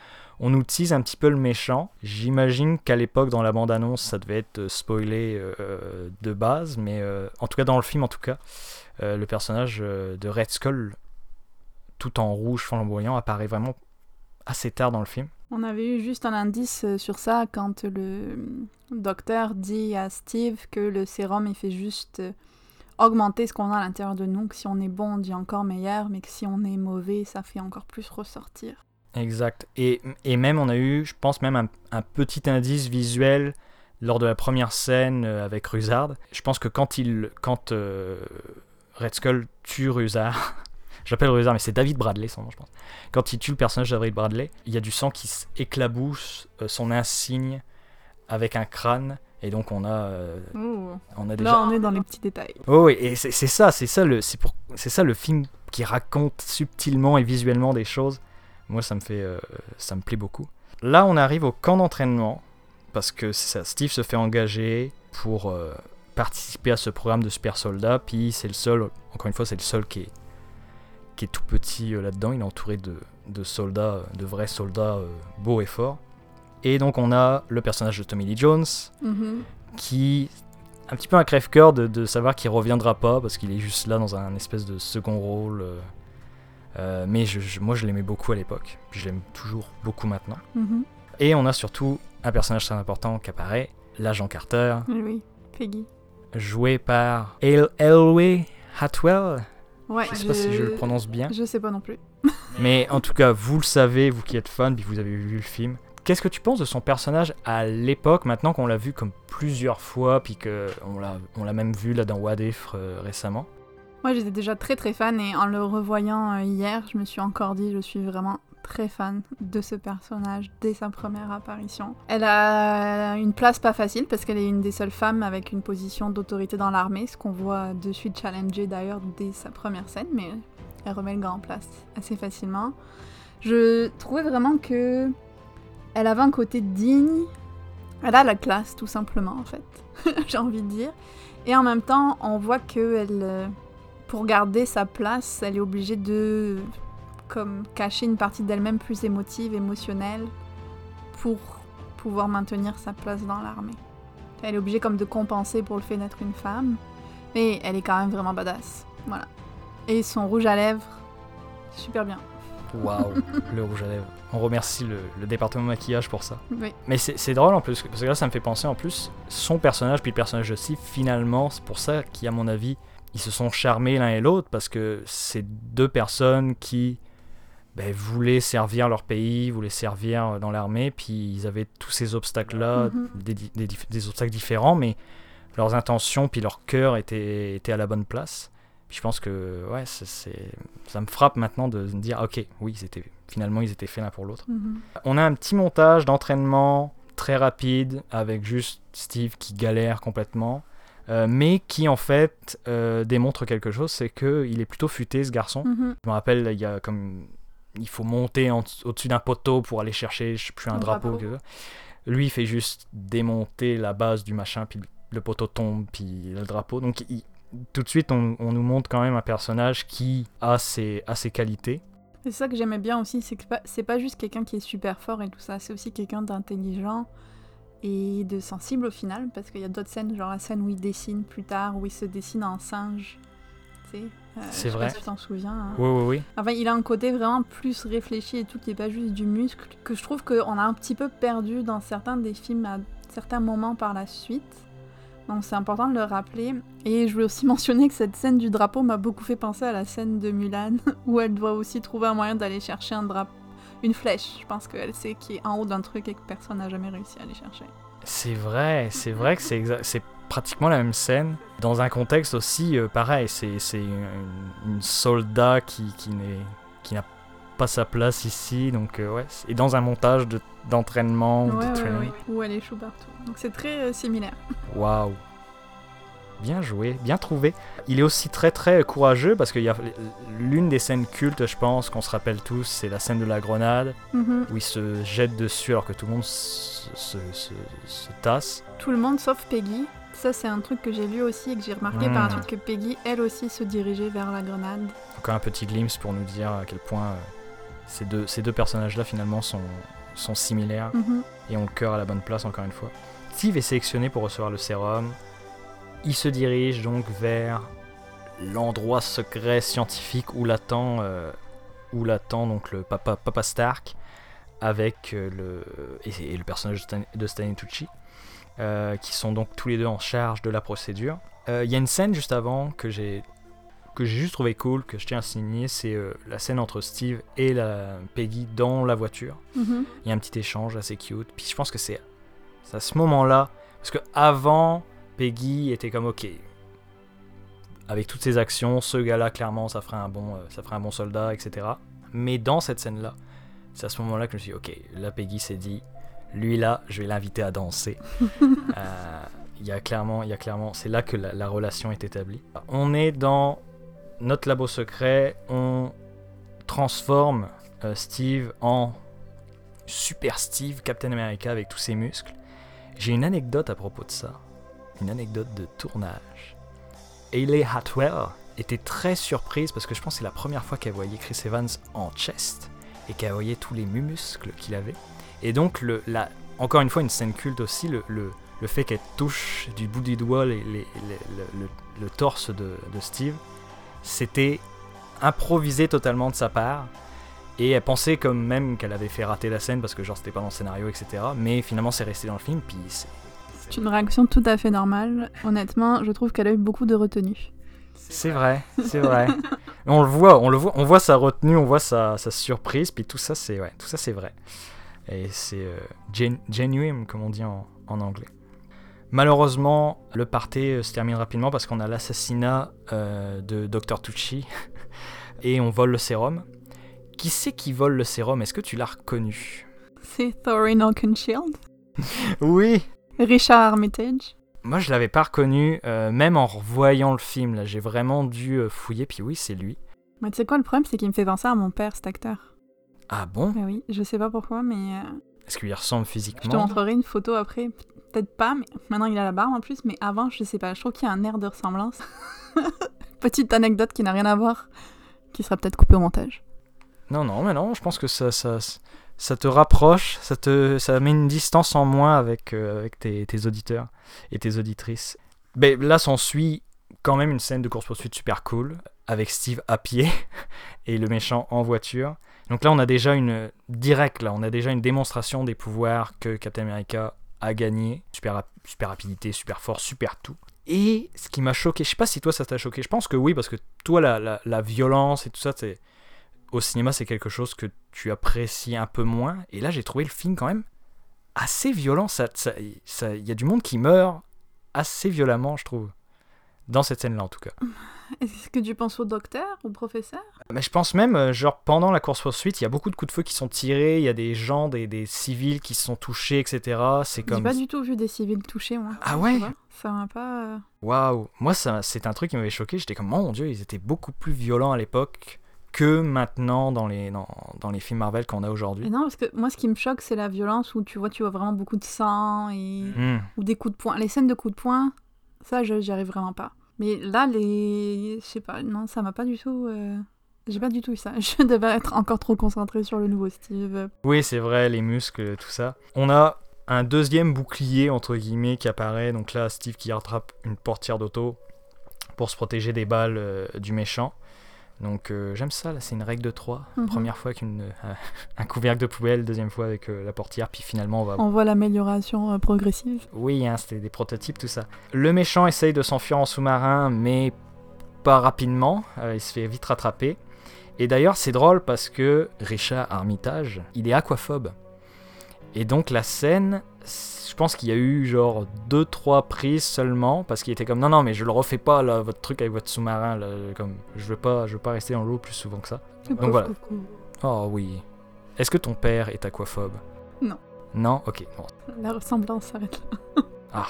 on utilise un petit peu le méchant. J'imagine qu'à l'époque, dans la bande-annonce, ça devait être euh, spoilé euh, de base, mais euh, en tout cas dans le film, en tout cas, le personnage de Red Skull, tout en rouge flamboyant, apparaît vraiment assez tard dans le film. On avait eu juste un indice euh, sur ça quand le docteur dit à Steve que le sérum il fait juste euh, augmenter ce qu'on a à l'intérieur de nous, que si on est bon on dit encore meilleur, mais que si on est mauvais ça fait encore plus ressortir. Exact. Et, et même, on a eu, je pense, même un, un petit indice visuel lors de la première scène euh, avec Ruzard. Je pense que quand il, quand euh, Red Skull tue Ruzard, j'appelle Ruzard, mais c'est David Bradley son nom, je pense. Quand il tue le personnage de David Bradley, il y a du sang qui éclabousse euh, son insigne avec un crâne. Et donc, on a, euh, on a déjà. Là on est dans les petits détails. Oh oui, et c'est ça, c'est ça le, c'est pour, c'est ça le film qui raconte subtilement et visuellement des choses. Moi, ça me fait, euh, ça me plaît beaucoup. Là, on arrive au camp d'entraînement parce que ça, Steve se fait engager pour euh, participer à ce programme de super soldats. Puis c'est le seul, encore une fois, c'est le seul qui est, qui est tout petit euh, là-dedans. Il est entouré de, de soldats, euh, de vrais soldats euh, beaux et forts. Et donc on a le personnage de Tommy Lee Jones, Mhm. qui un petit peu un crève-cœur de, de savoir qu'il reviendra pas parce qu'il est juste là dans un espèce de second rôle. euh, mais je- je- moi je l'aimais beaucoup à l'époque, puis je l'aime toujours beaucoup maintenant. Mhm. Et on a surtout un personnage très important qui apparaît, l'agent Carter, Oui, Oui, Peggy. joué par El Elway Hatwell. Ouais, Je sais pas si je le prononce bien. Je sais pas non plus. Mais en tout cas, vous le savez, vous qui êtes fan, puis vous avez vu le film. Qu'est-ce que tu penses de son personnage à l'époque, maintenant qu'on l'a vu comme plusieurs fois, puis qu'on l'a, on l'a même vu là dans What If euh, récemment? Moi, j'étais déjà très très fan et en le revoyant euh, hier, je me suis encore dit, je suis vraiment très fan de ce personnage dès sa première apparition. Elle a une place pas facile parce qu'elle est une des seules femmes avec une position d'autorité dans l'armée, ce qu'on voit de suite challenger d'ailleurs dès sa première scène, mais elle remet le gars en place assez facilement. Je trouvais vraiment que elle avait un côté digne. Elle a la classe tout simplement en fait, j'ai envie de dire. Et en même temps, on voit que euh, pour garder sa place, elle est obligée de comme cacher une partie d'elle-même plus émotive, émotionnelle, pour pouvoir maintenir sa place dans l'armée. Elle est obligée comme de compenser pour le fait d'être une femme, mais elle est quand même vraiment badass. Voilà. Et son rouge à lèvres, super bien. Waouh, le rouge à lèvres. On remercie le, le département maquillage pour ça. Oui. Mais c'est, drôle en plus, parce que là ça me fait penser en plus, son personnage puis le personnage de Steve, finalement, c'est pour ça qu'à mon avis, ils se sont charmés l'un et l'autre, parce que c'est deux personnes qui ben, voulaient servir leur pays, voulaient servir dans l'armée, puis ils avaient tous ces obstacles-là, Mhm. des, obstacles différents, mais leurs intentions puis leur cœur étaient, étaient à la bonne place. Puis je pense que ouais, c'est, ça me frappe maintenant de me dire, ok, oui, ils étaient, finalement ils étaient faits l'un pour l'autre. Mhm. On a un petit montage d'entraînement très rapide avec juste Steve qui galère complètement, euh, mais qui en fait euh, démontre quelque chose, c'est que il est plutôt futé ce garçon. Mhm. Je me rappelle, il y a comme il faut monter au-dessus d'un poteau pour aller chercher, je sais plus un Un drapeau. Lui, il fait juste démonter la base du machin, puis le poteau tombe, puis le drapeau. Donc il- tout de suite, on, on nous montre quand même un personnage qui a ses, a ses qualités. C'est ça que j'aimais bien aussi, c'est que c'est pas juste quelqu'un qui est super fort et tout ça, c'est aussi quelqu'un d'intelligent et de sensible au final, parce qu'il y a d'autres scènes, genre la scène où il dessine plus tard, où il se dessine en singe. Euh, C'est je sais vrai. pas si tu t'en souviens. hein. Oui, oui, oui. Enfin, il a un côté vraiment plus réfléchi et tout, qui est pas juste du muscle, que je trouve qu'on a un petit peu perdu dans certains des films à certains moments par la suite. Donc c'est important de le rappeler. Et je voulais aussi mentionner que cette scène du drapeau m'a beaucoup fait penser à la scène de Mulan, où elle doit aussi trouver un moyen d'aller chercher un drapeau, une flèche. Je pense qu'elle sait qui est en haut d'un truc et que personne n'a jamais réussi à aller chercher. C'est vrai, c'est vrai que c'est exa- c'est pratiquement la même scène. Dans un contexte aussi euh, pareil, c'est c'est une, une soldat qui, qui n'est- qui n'a pas sa place ici, donc euh, ouais. Et dans un montage de- d'entraînement ou Ouais, de ouais, training. Où elle échoue partout. Donc c'est très euh, similaire. Waouh. Bien joué, bien trouvé. Il est aussi très très courageux parce qu'il y a l'une des scènes cultes, je pense, qu'on se rappelle tous, c'est la scène de la grenade Mhm. où il se jette dessus alors que tout le monde se, se- se- se tasse. Tout le monde sauf Peggy. Ça, c'est un truc que j'ai lu aussi et que j'ai remarqué par la suite que Peggy, elle aussi, se dirigeait vers la grenade. Encore un petit glimpse pour nous dire à quel point euh, ces deux, ces deux personnages-là finalement sont, sont similaires Mhm. et ont le cœur à la bonne place encore une fois. Steve est sélectionné pour recevoir le sérum. Il se dirige donc vers l'endroit secret scientifique où l'attend, euh, où l'attend donc le papa, papa Stark avec euh, le et, et le personnage de, Stan, de Stanley Tucci, qui sont donc tous les deux en charge de la procédure. Euh, Il y a une scène juste avant que j'ai que j'ai juste trouvé cool, que je tiens à signer, c'est euh, la scène entre Steve et la Peggy dans la voiture. Mhm. Il y a un petit échange assez cute. Puis je pense que c'est à ce moment-là. Parce que avant, Peggy était comme ok. Avec toutes ses actions, ce gars-là, clairement, ça ferait un bon, euh, ça ferait un bon soldat, etc. Mais dans cette scène-là, c'est à ce moment-là que je me suis dit, ok, là, Peggy s'est dit, lui là, je vais l'inviter à danser. Euh, Il y a clairement, il y a clairement, c'est là que la, la relation est établie. On est dans notre labo secret, on transforme euh, Steve en Super Steve, Captain America avec tous ses muscles. J'ai une anecdote à propos de ça, une anecdote de tournage. Hayley Hatwell était très surprise parce que je pense que c'est la première fois qu'elle voyait Chris Evans en chest et qu'elle voyait tous les muscles qu'il avait. Et donc, le, la, encore une fois, une scène culte aussi, le, le, le fait qu'elle touche du bout du doigt les- les- les- le, le- le torse de, de Steve, c'était improvisé totalement de sa part. Et elle pensait comme même qu'elle avait fait rater la scène parce que genre c'était pas dans le scénario, etc. Mais finalement c'est resté dans le film, puis c'est- C'est une réaction tout à fait normale. Honnêtement, je trouve qu'elle a eu beaucoup de retenue. c'est vrai, c'est vrai. on le voit, on le voit, on voit sa retenue, on voit sa, sa surprise, puis tout ça c'est ouais, tout ça c'est vrai. Et c'est euh, gen- genuine comme on dit en, en anglais. Malheureusement, le party euh, se termine rapidement parce qu'on a l'assassinat euh, de Dr Tucci et on vole le sérum. Qui c'est qui vole le sérum? Est-ce que tu l'as reconnu? C'est Thorin Oakenshield, Oui. Richard Armitage. Moi, je l'avais pas reconnu, euh, même en revoyant le film. Là, j'ai vraiment dû fouiller. Puis oui, c'est lui. Mais tu sais quoi, le problème, c'est qu'il me fait penser à mon père, cet acteur. Ah bon? Mais oui, je sais pas pourquoi, mais euh, Est-ce qu'il ressemble je te physiquement montrerai une photo après. Peut-être pas, mais maintenant il a la barbe en plus, mais avant, je sais pas, je trouve qu'il y a un air de ressemblance. Petite anecdote qui n'a rien à voir, qui sera peut-être coupée au montage. Non, non, mais non. Je pense que ça, ça, ça te rapproche, ça te, ça met une distance en moins avec, euh, avec tes, tes auditeurs et tes auditrices. Mais là, s'ensuit quand même une scène de course poursuite super cool avec Steve à pied et le méchant en voiture. Donc là, on a déjà une direct là, on a déjà une démonstration des pouvoirs que Captain America a gagné. Super, super rapidité, super force, super tout. Et ce qui m'a choqué, je sais pas si toi ça t'a choqué, je pense que oui, parce que toi, la, la, la violence et tout ça, c'est au cinéma, c'est quelque chose que tu apprécies un peu moins. Et là, j'ai trouvé le film quand même assez violent. Ça, ça, ça- il y a du monde qui meurt assez violemment, je trouve. Dans cette scène-là, en tout cas. Est-ce que tu penses au docteur, au professeur? Mais je pense même, euh, genre, pendant la course-poursuite, il y a beaucoup de coups de feu qui sont tirés, il y a des gens, des, des civils qui se sont touchés, etc. C'est J'ai comme. pas du tout vu des civils touchés, moi. Ah ouais Ça m'a pas. euh, Waouh Moi, c'est un truc qui m'avait choqué. J'étais comme, oh mon dieu, ils étaient beaucoup plus violents à l'époque que maintenant dans les, dans, dans les films Marvel qu'on a aujourd'hui. non, parce que moi, ce qui me choque, c'est la violence où tu vois, tu vois vraiment beaucoup de sang et Hmm. ou des coups de poing. Les scènes de coups de poing, ça, j'y arrive vraiment pas. Mais là, les, je sais pas, non, ça m'a pas du tout. euh, J'ai pas du tout eu ça. Je devais être encore trop concentrée sur le nouveau Steve. Oui, c'est vrai, les muscles, tout ça. On a un deuxième bouclier, entre guillemets, qui apparaît. Donc là, Steve qui rattrape une portière d'auto pour se protéger des balles euh, du méchant. Donc euh, j'aime ça, là, c'est une règle de 3. Mhm. Première fois qu'une euh, un couvercle de poubelle, deuxième fois avec euh, la portière, puis finalement on va... On voit l'amélioration euh, progressive. Oui, hein, c'était des prototypes, tout ça. Le méchant essaye de s'enfuir en sous-marin, mais pas rapidement. Il se fait vite rattraper. Et d'ailleurs, c'est drôle parce que Richard Armitage, il est aquaphobe. Et donc la scène, je pense qu'il y a eu genre 2-3 prises seulement, parce qu'il était comme non, non, mais je le refais pas là, votre truc avec votre sous-marin, là, comme je veux pas, je veux pas rester dans l'eau plus souvent que ça. Le pauvre voilà. coucou. Oh oui. Est-ce que ton père est aquaphobe? Non. Non? Ok. bon. La ressemblance s'arrête là. Ah,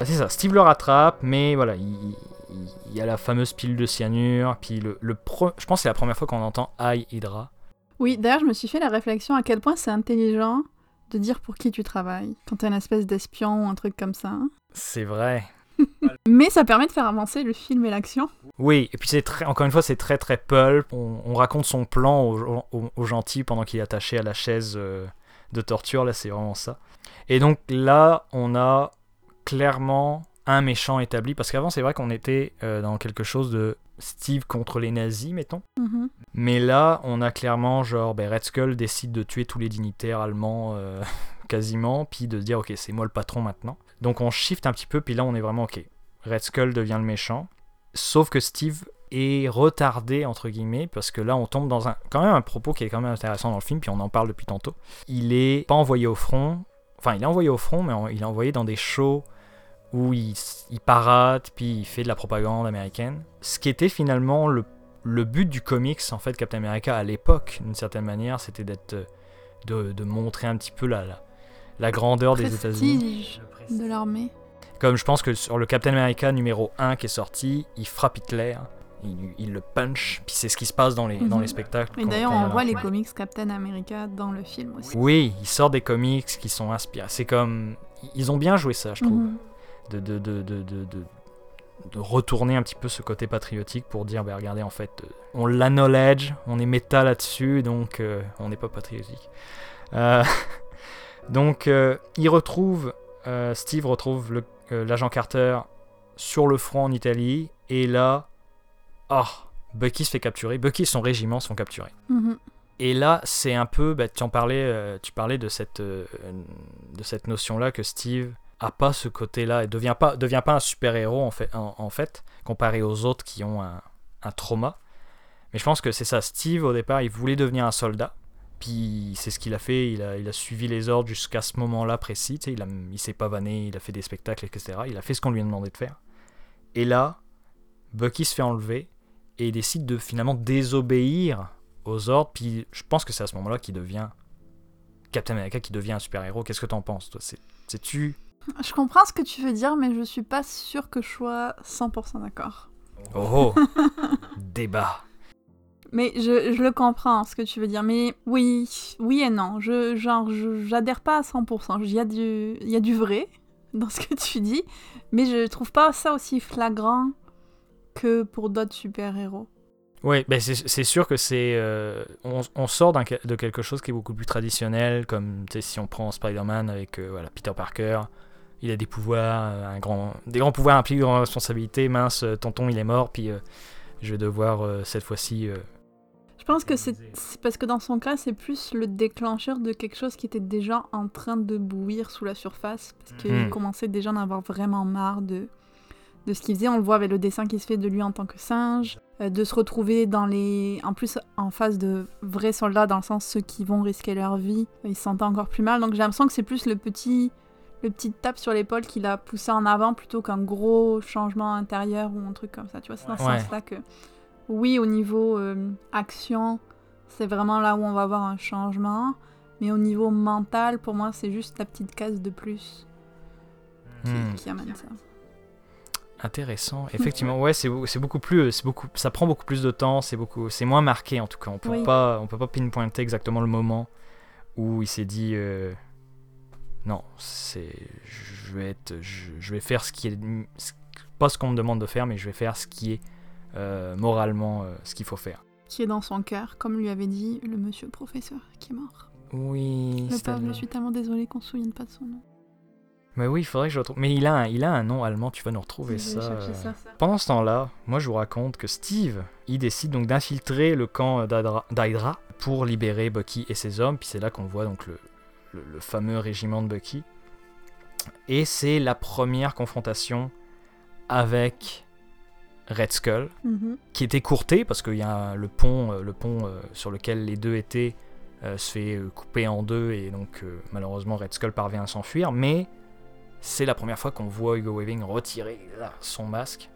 Ah, c'est ça. Steve le rattrape, mais voilà, il, il- il y a la fameuse pile de cyanure. Puis le, le pro- je pense que c'est la première fois qu'on entend Aïe Hydra. Oui, d'ailleurs, je me suis fait la réflexion à quel point c'est intelligent de dire pour qui tu travailles quand t'es une espèce d'espion ou un truc comme ça. hein. C'est vrai. Mais ça permet de faire avancer le film et l'action. Oui, et puis c'est très, encore une fois, c'est très très pulp. On, on raconte son plan au, au- au gentil pendant qu'il est attaché à la chaise euh, de torture. Là, c'est vraiment ça. Et donc là, on a clairement un méchant établi. Parce qu'avant, c'est vrai qu'on était euh, dans quelque chose de Steve contre les nazis, mettons. Mhm. Mais là, on a clairement, genre, ben, Red Skull décide de tuer tous les dignitaires allemands euh, quasiment, puis de se dire, ok, c'est moi le patron maintenant. Donc on shift un petit peu, puis là, on est vraiment, ok, Red Skull devient le méchant. Sauf que Steve est retardé, entre guillemets, parce que là, on tombe dans un, quand même un propos qui est quand même intéressant dans le film, puis on en parle depuis tantôt. Il est pas envoyé au front, enfin, il est envoyé au front, mais en- il est envoyé dans des shows où il, il parade, puis il fait de la propagande américaine. Ce qui était finalement le le but du comics, en fait, Captain America, à l'époque, d'une certaine manière, c'était d'être, euh, de, de montrer un petit peu la, la, la grandeur des États-Unis. Prestige de l'armée. Comme je pense que sur le Captain America numéro 1 qui est sorti, il frappe Hitler, il, il le punch, puis c'est ce qui se passe dans les, dans Mhm. les spectacles. Et qu'on- d'ailleurs, on voit les comics Captain America dans le film aussi. Oui, il sort des comics qui sont inspirés. C'est comme. Ils ont bien joué ça, je trouve. Mhm. De, de, de, de, de- retourner un petit peu ce côté patriotique pour dire, bah, regardez, en fait, euh, on l'a knowledge, on est méta là-dessus, donc euh, on n'est pas patriotique. Euh, donc, euh, il retrouve, Steve retrouve l'agent Carter sur le front en Italie, et là, ah, Bucky se fait capturer, Bucky et son régiment sont capturés. Mhm. Et là, c'est un peu, bah, tu en parlais, tu parlais de cette, de cette notion-là que Steve a pas ce côté-là et devient pas, devient pas un super-héros en fait, en, fait, comparé aux autres qui ont un, un trauma. Mais je pense que c'est ça. Steve, au départ, il voulait devenir un soldat. Puis c'est ce qu'il a fait. Il a, il a suivi les ordres jusqu'à ce moment-là précis. tu sais, il, a, il s'est pavané, il a fait des spectacles, etc. Il a fait ce qu'on lui a demandé de faire. Et là, Bucky se fait enlever et il décide de finalement désobéir aux ordres. Puis je pense que c'est à ce moment-là qu'il devient Captain America, qui devient un super-héros. Qu'est-ce que t'en penses, toi? C'est- Sais-tu Je comprends ce que tu veux dire, mais je suis pas sûre que je sois 100% d'accord. Oh, oh. Débat. Mais je, je le comprends ce que tu veux dire. Mais oui, oui et non. Je, genre, je- j'adhère pas à 100%. Il y, a du, il y a du vrai dans ce que tu dis, mais je trouve pas ça aussi flagrant que pour d'autres super-héros. Oui, ben c'est c'est sûr que c'est. euh, on, on sort de quelque chose qui est beaucoup plus traditionnel, comme tu sais, si on prend Spider-Man avec euh, voilà, Peter Parker, il a des pouvoirs, euh, un grand, des grands pouvoirs impliquent de grandes responsabilités. Mince, euh, tonton il est mort, puis euh, je vais devoir euh, cette fois-ci. euh, Je pense que c'est parce que dans son cas, c'est plus le déclencheur de quelque chose qui était déjà en train de bouillir sous la surface, parce qu'il Mhm. commençait déjà à en avoir vraiment marre de, de ce qu'il faisait. On le voit avec le dessin qui se fait de lui en tant que singe, de se retrouver dans les... En plus, en face de vrais soldats, dans le sens ceux qui vont risquer leur vie, il se sentait encore plus mal. Donc j'ai l'impression que c'est plus le petit... Le petit tape sur l'épaule qui l'a poussé en avant plutôt qu'un gros changement intérieur ou un truc comme ça. Tu vois, c'est dans ce Ouais. sens-là que oui, au niveau euh, action, c'est vraiment là où on va avoir un changement. Mais au niveau mental, pour moi, c'est juste la petite case de plus qui, hmm, qui amène ça. Intéressant. Effectivement, ouais, c'est c'est beaucoup plus, c'est beaucoup, ça prend beaucoup plus de temps, c'est beaucoup, c'est moins marqué en tout cas. On peut Oui. pas, on peut pas pinpointer exactement le moment où il s'est dit, euh, non, c'est, je vais être, je, je vais faire ce qui est, pas ce qu'on me demande de faire, mais je vais faire ce qui est euh, moralement euh, ce qu'il faut faire. Qui est dans son cœur, comme lui avait dit le monsieur professeur qui est mort. Oui. Le pauvre, je suis tellement désolée qu'on se souvienne pas de son nom. Mais oui, il faudrait que je le retrouve. Mais il a, un, il a un nom allemand. Tu vas nous retrouver ça. euh, ça. Pendant ce temps-là, moi je vous raconte que Steve, il décide donc d'infiltrer le camp d'Hydra pour libérer Bucky et ses hommes. Puis c'est là qu'on voit donc le, le- le fameux régiment de Bucky. Et c'est la première confrontation avec Red Skull, Mhm. qui est écourtée parce qu'il y a le pont, euh, le pont euh, sur lequel les deux étaient euh, se fait couper en deux et donc euh, malheureusement Red Skull parvient à s'enfuir. Mais c'est la première fois qu'on voit Hugo Weaving retirer là, son masque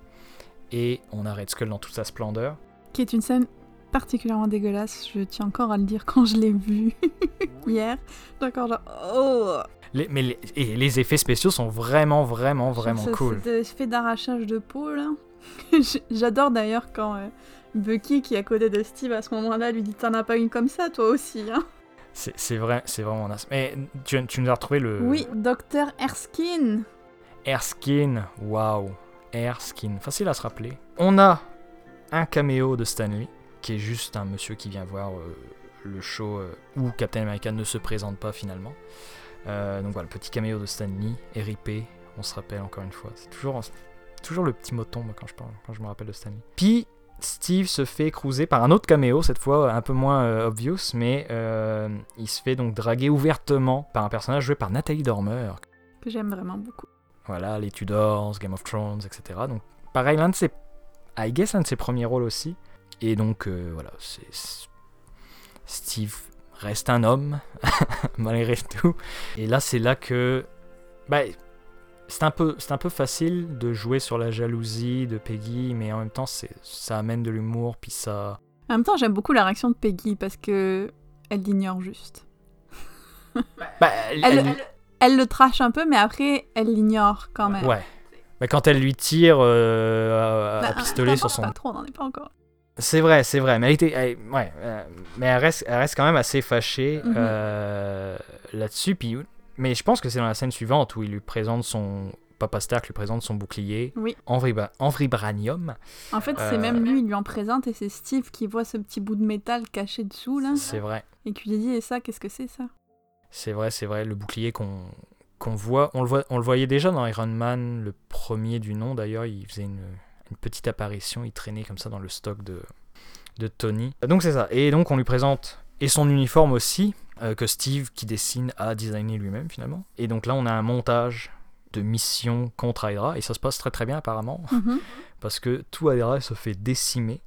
et on a Red Skull dans toute sa splendeur. Qui est une scène particulièrement dégueulasse. Je tiens encore à le dire quand je l'ai vu hier. D'accord, genre. Oh Les, mais les, et les effets spéciaux sont vraiment, vraiment, vraiment cool. Cet effet d'arrachage de peau, là. J'adore d'ailleurs quand euh, Bucky, qui est à côté de Steve à ce moment-là, lui dit T'en as pas une comme ça, toi aussi, hein C'est vrai, c'est vraiment nice. Mais tu, tu nous as retrouvé le Oui, Docteur Erskine. Erskine. Waouh, Erskine. Facile à se rappeler. On a un caméo de Stanley, qui est juste un monsieur qui vient voir euh, le show euh, où Captain America ne se présente pas finalement. Euh, donc voilà, le petit caméo de Stanley, RIP, on se rappelle encore une fois. C'est toujours, toujours le petit mot tombe quand je, parle, quand je me rappelle de Stanley. Puis Steve se fait cruiser par un autre caméo, cette fois un peu moins euh, obvious, mais euh, il se fait donc draguer ouvertement par un personnage joué par Nathalie Dormer, Que j'aime vraiment beaucoup. voilà, les Tudors, Game of Thrones, etc. Donc, pareil, l'un de ses. I guess, un de ses premiers rôles aussi. Et donc, euh, voilà, c'est. Steve reste un homme, malgré tout. Et là, c'est là que. Bah, c'est un, peu, c'est un peu facile de jouer sur la jalousie de Peggy, mais en même temps, c'est, ça amène de l'humour, puis ça. En même temps, j'aime beaucoup la réaction de Peggy parce que elle l'ignore juste. Bah, elle- Elle, elle- elle- elle le trash un peu, mais après, elle l'ignore quand même. Ouais. Bah, quand elle lui tire euh, à, à Bah, pistolet on sur son. Pas trop, on n'en est pas encore. C'est vrai, c'est vrai, mais elle était, elle- ouais, euh, mais elle reste, elle reste quand même assez fâchée Mhm. euh, là-dessus. Puis, mais je pense que c'est dans la scène suivante où il lui présente son, Papa Stark lui présente son bouclier Oui. en, vibra- en vibranium. En fait, c'est Euh, même lui, il lui en présente et c'est Steve qui voit ce petit bout de métal caché dessous là C'est vrai, et qui lui dit et ça, qu'est-ce que c'est ça? C'est vrai, c'est vrai. Le bouclier qu'on qu'on voit, on le voit, on le voyait déjà dans Iron Man, le premier du nom d'ailleurs. Il faisait une, une petite apparition, il traînait comme ça dans le stock de de Tony. Donc c'est ça. Et donc on lui présente et son uniforme aussi euh, que Steve qui dessine a designé lui-même finalement. Et donc là on a un montage de mission contre Hydra et ça se passe très très bien apparemment Mhm. parce que tout Hydra se fait décimer.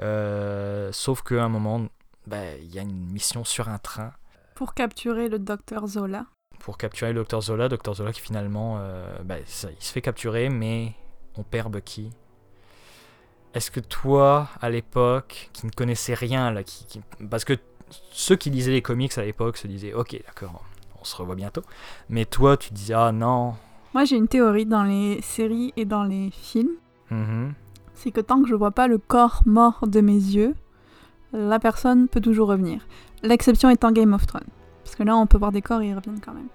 Euh, sauf qu'à un moment, bah, il y a une mission sur un train Pour capturer le docteur Zola. pour capturer le Dr Zola. Dr Zola qui finalement, euh, bah, ça, il se fait capturer, mais on perd Bucky. Est-ce que toi, à l'époque, qui ne connaissais rien, là, qui, qui- parce que ceux qui lisaient les comics à l'époque se disaient, ok, d'accord, on se revoit bientôt. Mais toi, tu disais, ah non. Moi, j'ai une théorie dans les séries et dans les films. Mhm. c'est que tant que je vois pas le corps mort de mes yeux, la personne peut toujours revenir. L'exception étant Game of Thrones. Parce que là, on peut voir des corps et ils reviennent quand même.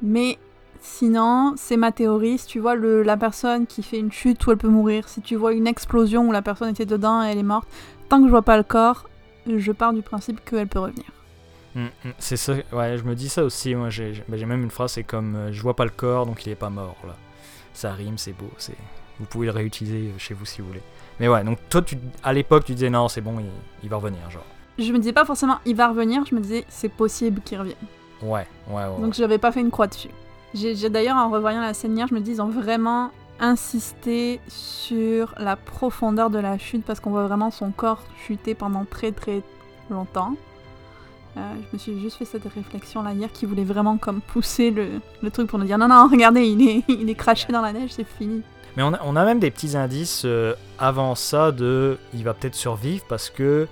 Mais sinon, c'est ma théorie. Si tu vois le, la personne qui fait une chute où elle peut mourir, si tu vois une explosion où la personne était dedans et elle est morte, tant que je vois pas le corps, je pars du principe qu'elle peut revenir. Mm, mm, C'est ça, ouais, je me dis ça aussi. Moi, j'ai même une phrase, c'est comme euh, je vois pas le corps, donc il est pas mort là. Ça rime, c'est beau, c'est. Vous pouvez le réutiliser chez vous si vous voulez. Mais ouais, donc toi, tu, à l'époque, tu disais non, c'est bon, il, il va revenir, genre. Je me disais pas forcément il va revenir, je me disais c'est possible qu'il revienne. Ouais, ouais, ouais. Donc j'avais pas fait une croix dessus. J'ai d'ailleurs en revoyant la scène hier, je me dis ils ont vraiment insisté sur la profondeur de la chute parce qu'on voit vraiment son corps chuter pendant très très longtemps. Euh, je me suis juste fait cette réflexion là hier qui voulait vraiment comme pousser le, le truc pour nous dire non non regardez il est, il est craché dans la neige c'est fini. Mais on a, on a même des petits indices euh, avant ça de il va peut-être survivre parce que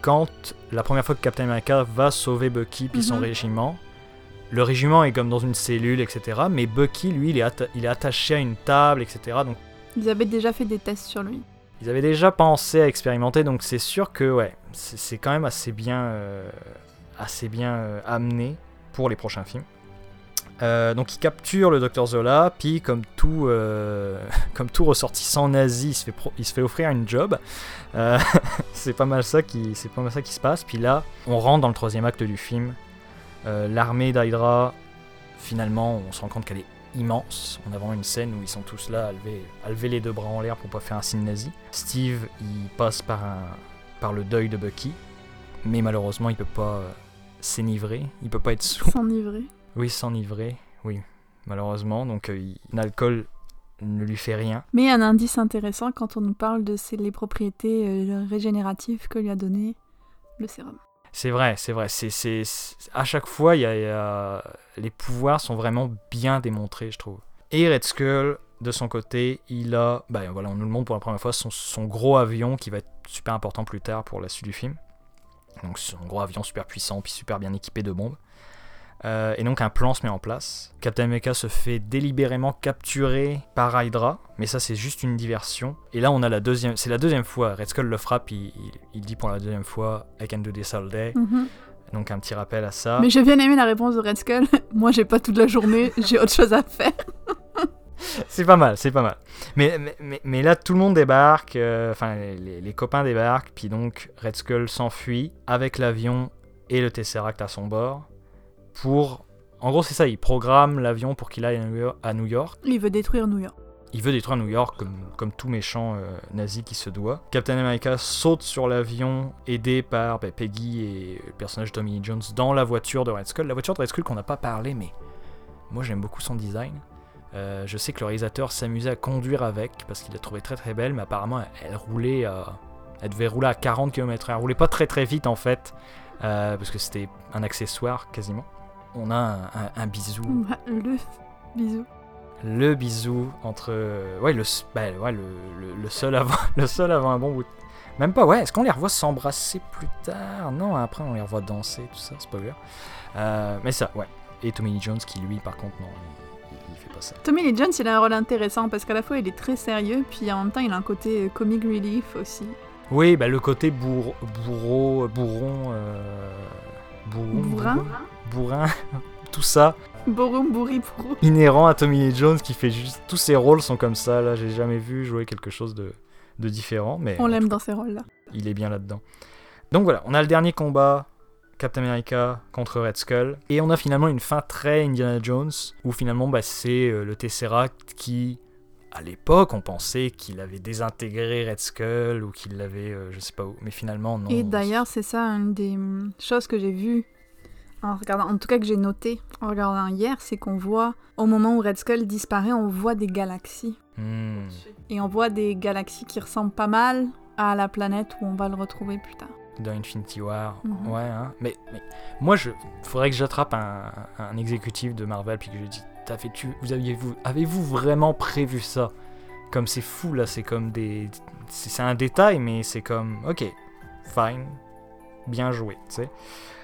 quand la première fois que Captain America va sauver Bucky puis son Mhm. régiment, le régiment est comme dans une cellule, etc. Mais Bucky, lui, il est, atta- il est attaché à une table, etc. Donc Ils avaient déjà fait des tests sur lui. ils avaient déjà pensé à expérimenter, donc c'est sûr que ouais, c'est quand même assez bien, euh, assez bien euh, amené pour les prochains films. Euh, donc il capture le docteur Zola, puis comme tout, euh, comme tout ressortissant nazi, il se fait, pro- il se fait offrir une job. Euh, c'est pas mal ça qui, c'est pas mal ça qui se passe. Puis là, on rentre dans le troisième acte du film. Euh, L'armée d'Hydra, finalement, on se rend compte qu'elle est immense. On a vraiment une scène où ils sont tous là à lever, à lever les deux bras en l'air pour pas faire un signe nazi. Steve, il passe par, un, par le deuil de Bucky, mais malheureusement, il peut pas euh, s'énivrer, il peut pas être sous. S'enivrer. Oui, s'enivrer, oui, malheureusement. Donc, euh, l'alcool ne lui fait rien. Mais un indice intéressant quand on nous parle de ces, les propriétés euh, régénératives que lui a donné le sérum. C'est vrai, c'est vrai. C'est, à chaque fois, y y a- les pouvoirs sont vraiment bien démontrés, je trouve. Et Red Skull, de son côté, il a, ben voilà, on nous le montre pour la première fois, son gros avion qui va être super important plus tard pour la suite du film. Donc son gros avion super puissant, puis super bien équipé de bombes. Euh, et donc un plan se met en place. Captain America se fait délibérément capturer par Hydra, mais ça c'est juste une diversion. Et là on a la deuxième, c'est la deuxième fois. Red Skull le frappe, il, il- il dit pour la deuxième fois I can do this all day. Mhm. Donc un petit rappel à ça. Mais j'ai bien aimé la réponse de Red Skull. Moi, j'ai pas toute la journée, j'ai autre chose à faire. C'est pas mal, c'est pas mal. Mais, mais, mais, mais là, tout le monde débarque, euh, enfin, les, les copains débarquent, puis donc Red Skull s'enfuit avec l'avion et le Tesseract à son bord pour. En gros, c'est ça, il programme l'avion pour qu'il aille à New York-. Il veut détruire New York. Il veut détruire New York comme, comme tout méchant euh, nazi qui se doit. Captain America saute sur l'avion, aidé par bah, Peggy et le personnage de Tommy Jones dans la voiture de Red Skull. La voiture de Red Skull qu'on n'a pas parlé, mais moi j'aime beaucoup son design. Euh, je sais que le réalisateur s'amusait à conduire avec parce qu'il l'a trouvé très très belle, mais apparemment elle, elle roulait à. Elle devait rouler à 40 km/h. Elle roulait pas très très vite en fait, euh, parce que c'était un accessoire quasiment. On a un, un- un bisou. Le bisou. le bisou entre ouais le bah, ouais, le, le- le seul avant le seul avant un bon bout. Même pas ouais est-ce qu'on les revoit s'embrasser plus tard? Non après on les revoit danser tout ça spoiler Euh, mais ça ouais. Et Tommy Lee Jones qui lui par contre non il, il fait pas ça. Tommy Lee Jones, il a un rôle intéressant parce qu'à la fois il est très sérieux, puis en même temps il a un côté comic relief aussi. oui bah le côté bourreau bourreau bourron euh, bourron Bourrin. bourron, bourrin tout ça Borum, bourri, inhérent à Tommy Lee Jones qui fait juste tous ses rôles sont comme ça là j'ai jamais vu jouer quelque chose de, de différent mais On l'aime dans ces rôles-là. il est bien là-dedans. Donc voilà, on a le dernier combat, Captain America contre Red Skull, et on a finalement une fin très Indiana Jones, où finalement bah, c'est euh, le Tesseract qui, à l'époque, on pensait qu'il avait désintégré Red Skull, ou qu'il l'avait, euh, je sais pas où, mais finalement non. Et d'ailleurs, c'est ça une des hum, choses que j'ai vues en regardant, en tout cas que j'ai noté en regardant hier, c'est qu'on voit au moment où Red Skull disparaît, on voit des galaxies. Hmm. Et on voit des galaxies qui ressemblent pas mal à la planète où on va le retrouver plus tard. dans Infinity War. Mhm. Ouais, hein. mais, mais moi, je faudrait que j'attrape un, un exécutif de Marvel puis que je lui dise T'as fait tu, vous aviez-vous, avez-vous vraiment prévu ça? Comme c'est fou là, c'est comme des, c'est un détail, mais c'est comme ok, fine, bien joué, tu sais.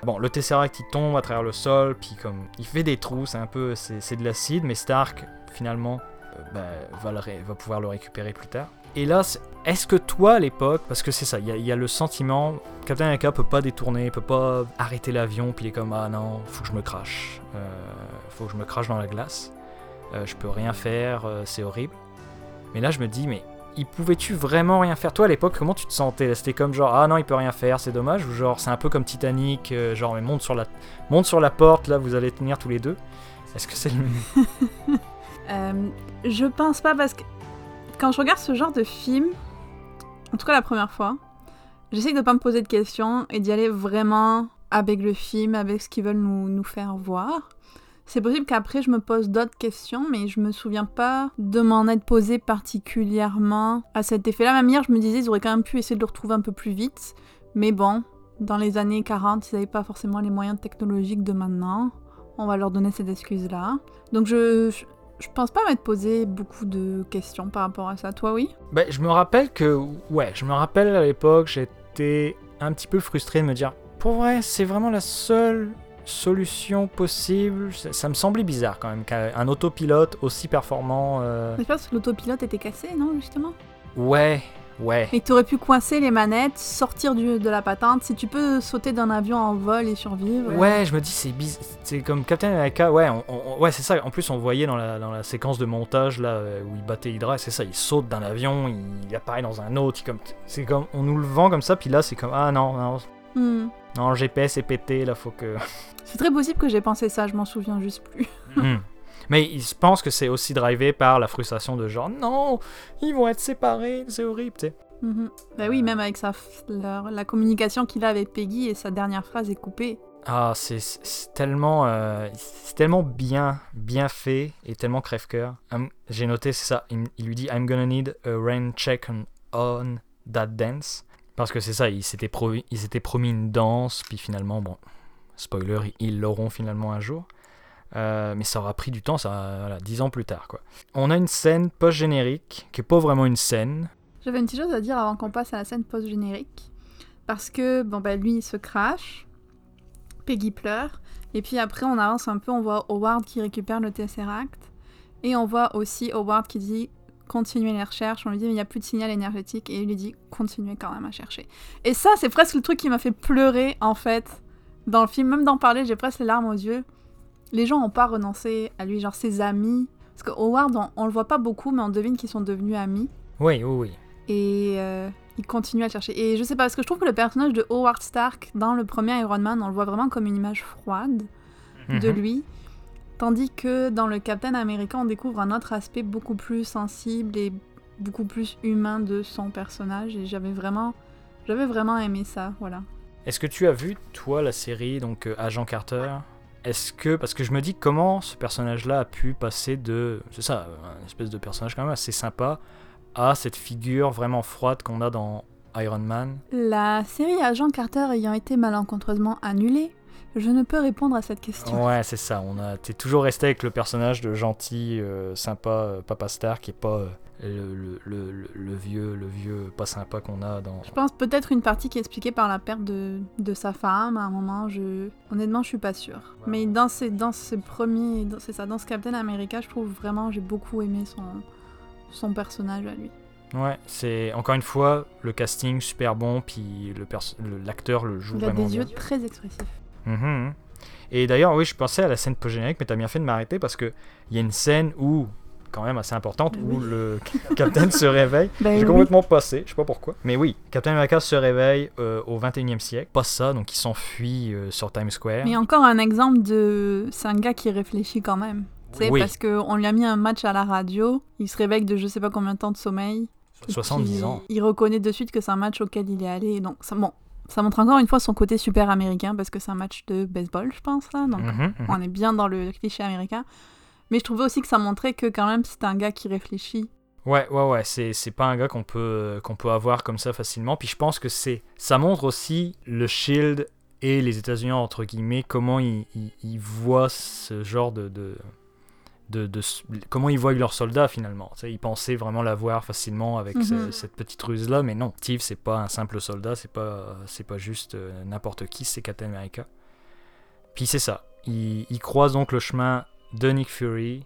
Bon, le Tesseract il tombe à travers le sol, puis comme il fait des trous, c'est un peu, c'est de l'acide, mais Stark finalement euh, bah, va, le va pouvoir le récupérer plus tard. Et là, est-ce que toi à l'époque, parce que c'est ça, il y, a- il y a le sentiment, Captain America peut pas détourner, peut pas arrêter l'avion, puis il est comme ah non, faut que je me crache, Euh, faut que je me crache dans la glace, Euh, je peux rien faire, euh, c'est horrible. Mais là, je me dis mais il pouvait-tu vraiment rien faire? Toi à l'époque, comment tu te sentais? C'était comme genre ah non, il peut rien faire, c'est dommage, ou genre c'est un peu comme Titanic, euh, genre mais monte sur la monte sur la porte, là vous allez tenir tous les deux? Est-ce que c'est le Euh, je pense pas parce que quand je regarde ce genre de film, en tout cas la première fois, j'essaye de pas me poser de questions et d'y aller vraiment avec le film, avec ce qu'ils veulent nous, nous faire voir. C'est possible qu'après je me pose d'autres questions, mais je me souviens pas de m'en être posé particulièrement à cet effet-là. Même hier, je me disais, ils auraient quand même pu essayer de le retrouver un peu plus vite. Mais bon, dans les années 40, ils n'avaient pas forcément les moyens technologiques de maintenant. On va leur donner cette excuse-là. Donc je, je, pense pas m'être posé beaucoup de questions par rapport à ça. Toi, oui? Ben, je me rappelle que, ouais, je me rappelle à l'époque, j'étais un petit peu frustré de me dire, pour vrai, c'est vraiment la seule solution possible. Ça, ça me semblait bizarre quand même qu'un autopilote aussi performant. euh, Je pense que l'autopilote était cassé, non, justement? Ouais, ouais. Et tu aurais pu coincer les manettes, sortir du, de la patente. Si tu peux sauter d'un avion en vol et survivre. Ouais, je me dis c'est bizarre. C'est comme Captain America. Ouais, on- on- ouais, c'est ça. En plus, on voyait dans la, dans la séquence de montage là euh, où il battait Hydra, c'est ça. Il saute d'un avion, il, apparaît dans un autre. c'est comme, on nous le vend comme ça. Puis là, c'est comme ah non, non, Hmm. Non, le GPS est pété. Là, faut que. C'est très possible que j'ai pensé ça, je m'en souviens juste plus. Hmm. Mais se pense que c'est aussi drivé par la frustration de genre non, ils vont être séparés, c'est horrible, tu sais. Mhm. Bah oui, même avec sa, la communication qu'il a avec Peggy et sa dernière phrase est coupée. Ah, c'est tellement, euh, c'est tellement bien, bien fait et tellement crève-cœur. Hum, J'ai noté, c'est ça. Il, il lui dit I'm gonna need a rain check on, on that dance. Parce que c'est ça, il s'était promis, il s'était promis une danse, puis finalement, bon, spoiler, ils- ils l'auront finalement un jour. Euh, mais ça aura pris du temps, ça, voilà, dix ans plus tard, quoi. On a une scène post-générique, qui est pas vraiment une scène. J'avais une petite chose à dire avant qu'on passe à la scène post-générique. Parce que, bon, bah lui, il se crache. Peggy pleure. Et puis après, on avance un peu, on voit Howard qui récupère le Tesseract. Et on voit aussi Howard qui dit continuez les recherches. On lui dit mais il n'y a plus de signal énergétique. Et il lui dit continuez quand même à chercher. Et ça, c'est presque le truc qui m'a fait pleurer en fait dans le film. Même d'en parler, j'ai presque les larmes aux yeux. Les gens n'ont pas renoncé à lui, genre ses amis. Parce que Howard, on, on le voit pas beaucoup, mais on devine qu'ils sont devenus amis. Oui, oui, oui. Et euh, il continue à chercher. Et je sais pas, parce que je trouve que le personnage de Howard Stark dans le premier Iron Man, on le voit vraiment comme une image froide de Mhm. lui. Tandis que dans le Captain America, on découvre un autre aspect beaucoup plus sensible et beaucoup plus humain de son personnage. Et j'avais vraiment, j'avais vraiment aimé ça, voilà. Est-ce que tu as vu, toi, la série, donc euh, Agent Carter? Est-ce que. Parce que je me dis comment ce personnage-là a pu passer de. C'est ça, un espèce de personnage quand même assez sympa, à cette figure vraiment froide qu'on a dans Iron Man? La série Agent Carter ayant été malencontreusement annulée, je ne peux répondre à cette question. Ouais, c'est ça. On a. T'es toujours resté avec le personnage de gentil, euh, sympa, euh, Papa Star, qui est pas euh, le, le- le- le- le vieux, le vieux pas sympa qu'on a dans. Je pense peut-être une partie qui est expliquée par la perte de, de sa femme à un moment. Je... Honnêtement, je suis pas sûre. Mais dans ces, dans ces premiers. C'est ça, dans ce Captain America, je trouve vraiment, j'ai beaucoup aimé son, son personnage à lui. Ouais, c'est encore une fois le casting super bon, puis le l'acteur le, joue Il a vraiment des bien. yeux très expressifs. Mhm. Et d'ailleurs, oui, je pensais à la scène post-générique, mais t'as bien fait de m'arrêter parce que il y a une scène où, quand même assez importante, où le Captain se réveille. Ben J'ai oui. complètement passé, je sais pas pourquoi. Mais oui, Captain America se réveille euh, au 21e siècle. Pas ça, donc il s'enfuit euh, sur Times Square. Mais encore un exemple de. C'est un gars qui réfléchit quand même. Tu sais, Oui. Parce qu'on lui a mis un match à la radio, il se réveille de je sais pas combien de temps de sommeil. et 70 puis ans. Il reconnaît de suite que c'est un match auquel il est allé. Donc, ça, bon, ça montre encore une fois son côté super américain parce que c'est un match de baseball, je pense, là. Donc, Mhm, mhm. on est bien dans le cliché américain. Mais je trouvais aussi que ça montrait que quand même c'est un gars qui réfléchit. Ouais, ouais, ouais, c'est, c'est pas un gars qu'on peut, qu'on peut avoir comme ça facilement. Puis je pense que c'est, ça montre aussi le Shield et les États-Unis, entre guillemets, comment ils, ils, ils voient ce genre de. de, de, de- comment ils voient leurs soldats finalement. Ils pensaient vraiment l'avoir facilement avec ce- Mhm. cette petite ruse-là, mais non. Steve, c'est pas un simple soldat, c'est pas, c'est pas juste euh, n'importe qui, c'est Captain America. Puis c'est ça. Il, il croise donc le chemin de Nick Fury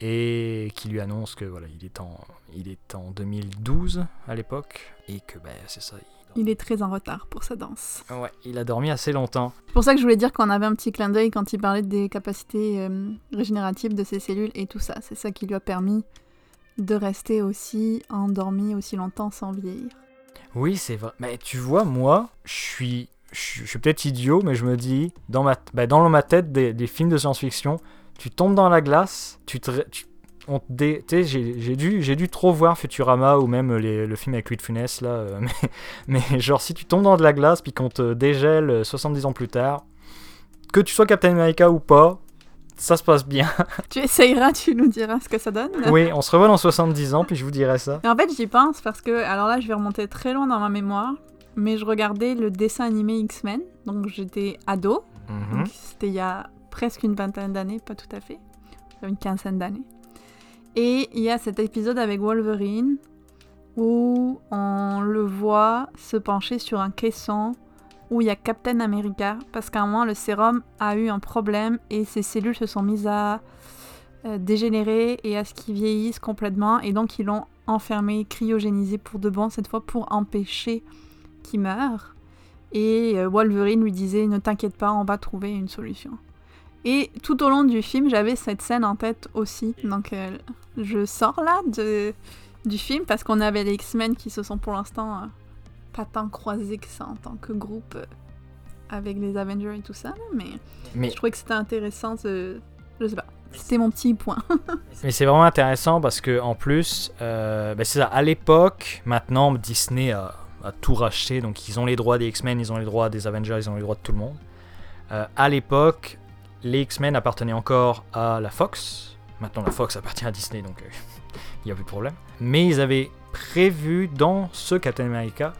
et qui lui annonce que voilà, il est en, il est en 2012 à l'époque et que ben c'est ça. Il est très en retard pour sa danse. il- Ouais, il a dormi assez longtemps. C'est pour ça que je voulais dire qu'on avait un petit clin d'œil quand il parlait des capacités euh, régénératives de ses cellules et tout ça. C'est ça qui lui a permis de rester aussi endormi aussi longtemps sans vieillir. Oui, c'est vrai. Mais tu vois, moi, je suis, je suis peut-être idiot, mais je me dis dans ma, ben, dans ma tête des, des films de science-fiction, tu tombes dans la glace, tu te, tu- j'ai dû, j'ai dû trop voir Futurama ou même les- le film avec Louis de Funès là, euh, mais, mais genre si tu tombes dans de la glace puis qu'on te dégèle euh, 70 ans plus tard, que tu sois Captain America ou pas, ça se passe bien. Tu essayeras, tu nous diras ce que ça donne. oui, on se revoit dans 70 ans puis je vous dirai ça. Et en fait, j'y pense parce que, alors là, je vais remonter très loin dans ma mémoire, mais je regardais le dessin animé X-Men, donc j'étais ado, Mhm. c'était il y a presque une vingtaine d'années, pas tout à fait, une quinzaine d'années. Et il y a cet épisode avec Wolverine où on le voit se pencher sur un caisson où il y a Captain America parce qu'à un moment le sérum a eu un problème et ses cellules se sont mises à euh, dégénérer et à ce qu'ils vieillissent complètement et donc ils l'ont enfermé, cryogénisé pour de bon cette fois pour empêcher qu'il meure. Et euh, Wolverine lui disait ne t'inquiète pas, on va trouver une solution. Et tout au long du film, j'avais cette scène en tête aussi. Donc euh, je sors là de, du film parce qu'on avait les X-Men qui se sont pour l'instant euh, pas tant croisés que ça en tant que groupe euh, avec les Avengers et tout ça. Mais Mais je trouvais que c'était intéressant de... Je sais pas. C'était mon petit point. Mais c'est vraiment intéressant parce que en plus, ben c'est ça. À l'époque, maintenant Disney a, a tout racheté, donc ils ont les droits des X-Men, ils ont les droits des Avengers, ils ont les droits de tout le monde. Euh, à l'époque, les X-Men appartenaient encore à la Fox. Maintenant, la Fox appartient à Disney, donc euh, il n'y a plus de problème. Mais ils avaient prévu dans ce Captain America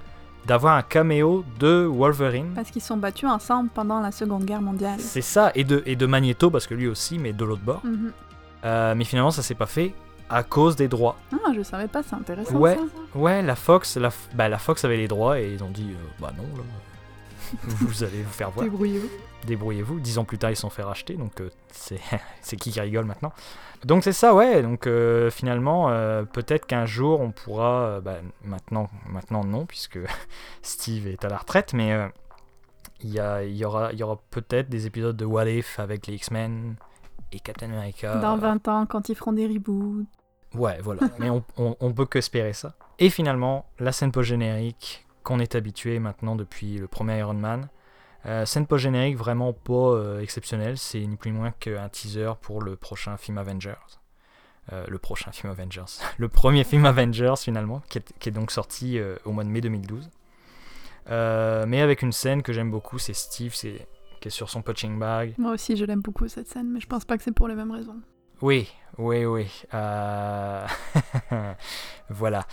d'avoir un caméo de Wolverine. Parce qu'ils sont battus ensemble pendant la Seconde Guerre mondiale. C'est ça, et de, et de Magneto, parce que lui aussi, mais de l'autre bord. Mhm. Euh, mais finalement, ça s'est pas fait à cause des droits. Ah, je savais pas, c'est intéressant Ouais. ça. Ouais, la Fox, la, bah, la Fox avait les droits et ils ont dit euh, bah non. Là. Vous allez vous faire voir. Débrouillez-vous. Débrouillez-vous. Dix ans plus tard, ils sont fait racheter, donc euh, c'est qui qui rigole maintenant. Donc c'est ça, ouais. Donc euh, finalement, euh, peut-être qu'un jour on pourra, bah, maintenant, maintenant non, puisque Steve est à la retraite, mais il y, a- il y aura, il y aura peut-être des épisodes de What If avec les X-Men et Captain America. Dans 20 ans, quand ils feront des reboots. Ouais, voilà. Mais on, on, on peut que espérer ça. Et finalement, la scène post-générique qu'on est habitué maintenant depuis le premier Iron Man. Euh, scène post-générique vraiment pas euh, exceptionnelle. C'est ni plus ni moins qu'un teaser pour le prochain film Avengers. Euh, le prochain film Avengers. le premier film Avengers finalement, qui est, qui est donc sorti au mois de mai 2012. Euh, mais avec une scène que j'aime beaucoup, c'est Steve c'est, qui est sur son punching bag. Moi aussi, je l'aime beaucoup cette scène, mais je pense pas que c'est pour les mêmes raisons. Oui, oui, oui. voilà.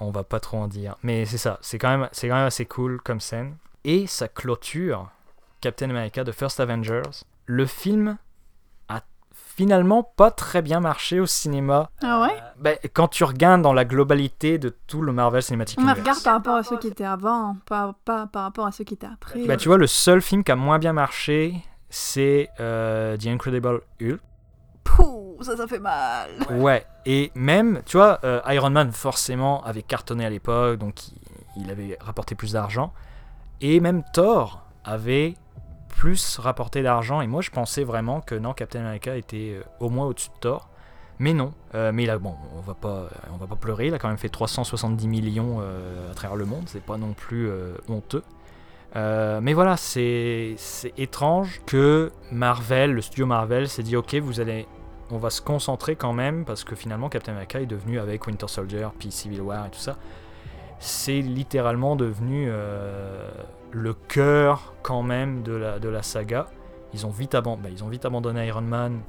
On va pas trop en dire. Mais c'est ça. C'est quand, même, c'est quand même assez cool comme scène. Et ça clôture Captain America The First Avengers. Le film a finalement pas très bien marché au cinéma. Ah ouais Ben, quand tu regardes dans la globalité de tout le Marvel Cinematic On Universe. regarde par rapport à ceux qui étaient avant, pas, pas par rapport à ceux qui étaient après. Bah, tu vois, le seul film qui a moins bien marché, c'est euh, The Incredible Hulk. Ça, ça fait mal. Ouais, et même, tu vois, euh, Iron Man forcément avait cartonné à l'époque, donc il, avait rapporté plus d'argent. Et même Thor avait plus rapporté d'argent. Et moi, je pensais vraiment que non, Captain America était euh, au moins au-dessus de Thor. Mais non. Euh, mais là, bon, on va pas, on va pas pleurer. Il a quand même fait 370 millions euh, à travers le monde. C'est pas non plus euh, honteux. Euh, mais voilà, c'est étrange que Marvel, le studio Marvel, s'est dit ok, vous allez on va se concentrer quand même parce que finalement Captain America est devenu avec Winter Soldier puis Civil War et tout ça c'est littéralement devenu euh, le cœur quand même de la, saga ils ont vite, aban- bah, ils ont vite abandonné Iron Man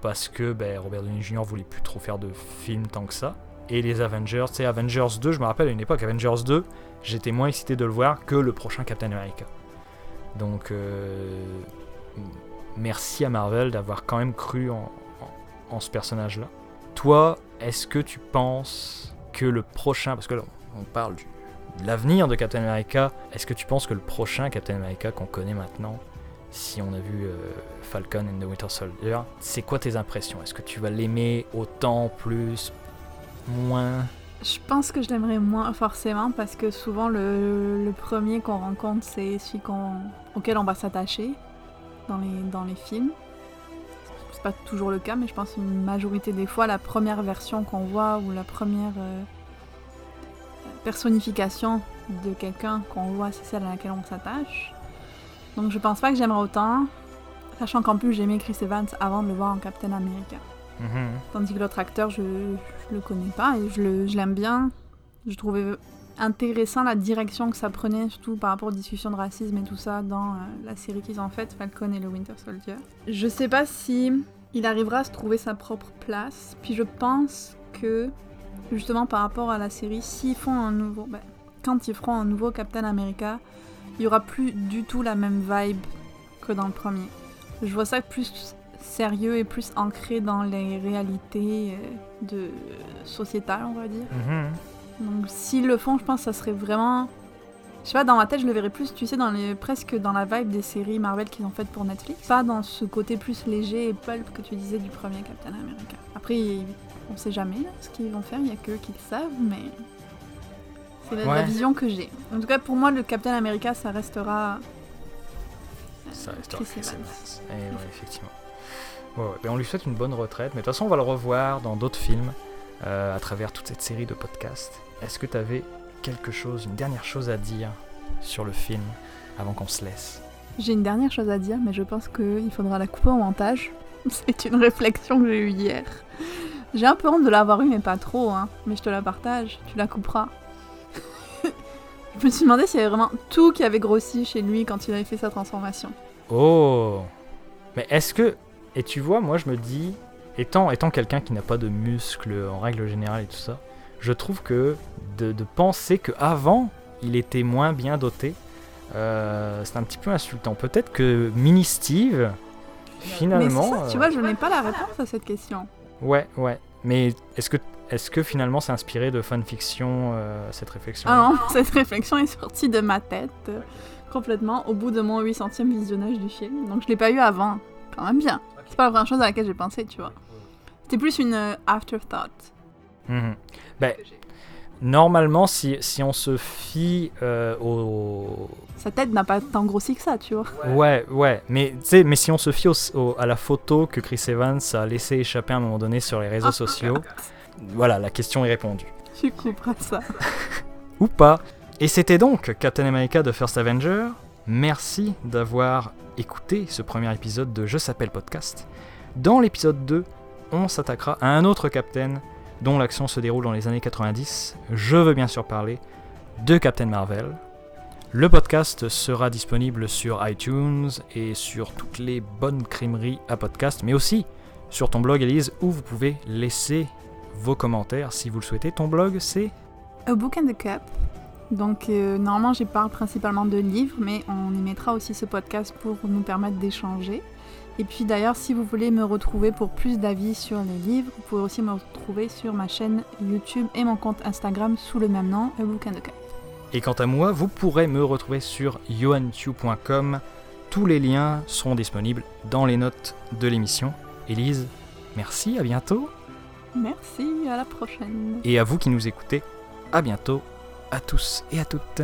parce que bah, Robert Downey Jr. voulait plus trop faire de films tant que ça et les Avengers, sais Avengers 2 je me rappelle à une époque Avengers 2 j'étais moins excité de le voir que le prochain Captain America donc euh, merci à Marvel d'avoir quand même cru en, en- ce personnage-là. Toi, est-ce que tu penses que le prochain, parce que là, on parle de l'avenir de Captain America, est-ce que tu penses que le prochain Captain America qu'on connaît maintenant, si on a vu euh, Falcon and the Winter Soldier, c'est quoi tes impressions? Est-ce que tu vas l'aimer autant, plus, moins? Je pense que je l'aimerais moins forcément parce que souvent le, premier qu'on rencontre c'est celui auquel on va s'attacher dans les, dans les films. C'est pas toujours le cas mais je pense une majorité des fois la première version qu'on voit ou la première euh, personnification de quelqu'un qu'on voit c'est celle à laquelle on s'attache. Donc je pense pas que j'aimerais autant sachant qu'en plus j'aimais Chris Evans avant de le voir en Captain America. Mhm. Tandis que l'autre acteur, je, je le connais pas et je l'aime bien. Je trouvais intéressant la direction que ça prenait, surtout par rapport aux discussions de racisme et tout ça dans euh, la série qu'ils ont faite, Falcon et le Winter Soldier. Je sais pas si il arrivera à se trouver sa propre place. Puis je pense que, justement par rapport à la série, s'ils font un nouveau. ben, quand ils feront un nouveau Captain America, il y aura plus du tout la même vibe que dans le premier. Je vois ça plus sérieux et plus ancré dans les réalités euh, de sociétales, on va dire. Mhm. Donc s'ils le font, je pense que ça serait vraiment je sais pas, dans ma tête, je le verrais plus, tu sais, dans les, presque dans la vibe des séries Marvel qu'ils ont faites pour Netflix. Pas dans ce côté plus léger et pulp que tu disais du premier Captain America. Après, on sait jamais là, ce qu'ils vont faire, il y a que eux qui le savent, mais c'est la, vision que j'ai. En tout cas, pour moi, le Captain America, ça restera. euh, Ça restera Chris. Eh ouais, effectivement. Ouais, ouais. Ben, on lui souhaite une bonne retraite, mais de toute façon, on va le revoir dans d'autres films euh, à travers toute cette série de podcasts. Est-ce que tu avais quelque chose, une dernière chose à dire sur le film avant qu'on se laisse? J'ai une dernière chose à dire, mais je pense qu'il faudra la couper au montage. C'est une réflexion que j'ai eue hier. J'ai un peu honte de l'avoir eue, mais pas trop, hein. Mais je te la partage, tu la couperas. je me suis demandé s'il y avait vraiment tout qui avait grossi chez lui quand il avait fait sa transformation. Oh Mais est-ce que. Et tu vois, moi je me dis, étant, étant quelqu'un qui n'a pas de muscles en règle générale et tout ça, je trouve que de, de penser qu'avant il était moins bien doté, euh, c'est un petit peu insultant. Peut-être que Mini Steve, finalement. mais c'est ça, tu euh, vois, je n'ai pas la réponse à cette question. Ouais, ouais. Mais est-ce que, est-ce que finalement c'est inspiré de fanfiction euh, cette réflexion Ah non, cette réflexion est sortie de ma tête euh, complètement au bout de mon 800e visionnage du film. Donc je l'ai pas eu avant. Quand même bien. C'est pas la première chose à laquelle j'ai pensé, tu vois. C'était plus une afterthought. Mhm. Ben, normalement, si, si on se fie euh, au. Sa tête n'a pas tant grossi que ça, tu vois. Ouais, ouais, mais, mais si on se fie au- au- à la photo que Chris Evans a laissé échapper à un moment donné sur les réseaux sociaux, voilà, la question est répondue. Tu couperas ça. Ou pas. Et c'était donc Captain America de First Avenger. Merci d'avoir écouté ce premier épisode de Je s'appelle podcast. Dans l'épisode 2, on s'attaquera à un autre Captain dont l'action se déroule dans les années 90. Je veux bien sûr parler de Captain Marvel. Le podcast sera disponible sur iTunes et sur toutes les bonnes crimeries à podcast, mais aussi sur ton blog Elise où vous pouvez laisser vos commentaires si vous le souhaitez. Ton blog c'est A Book and the Cup. Donc, euh, normalement, j'y parle principalement de livres, mais on y mettra aussi ce podcast pour nous permettre d'échanger. Et puis d'ailleurs, si vous voulez me retrouver pour plus d'avis sur les livres, vous pouvez aussi me retrouver sur ma chaîne YouTube et mon compte Instagram sous le même nom, Book and the Cup. Et quant à moi, vous pourrez me retrouver sur yohantu.com. Tous les liens seront disponibles dans les notes de l'émission. Élise, merci, à bientôt. Merci, à la prochaine. Et à vous qui nous écoutez, à bientôt, à tous et à toutes.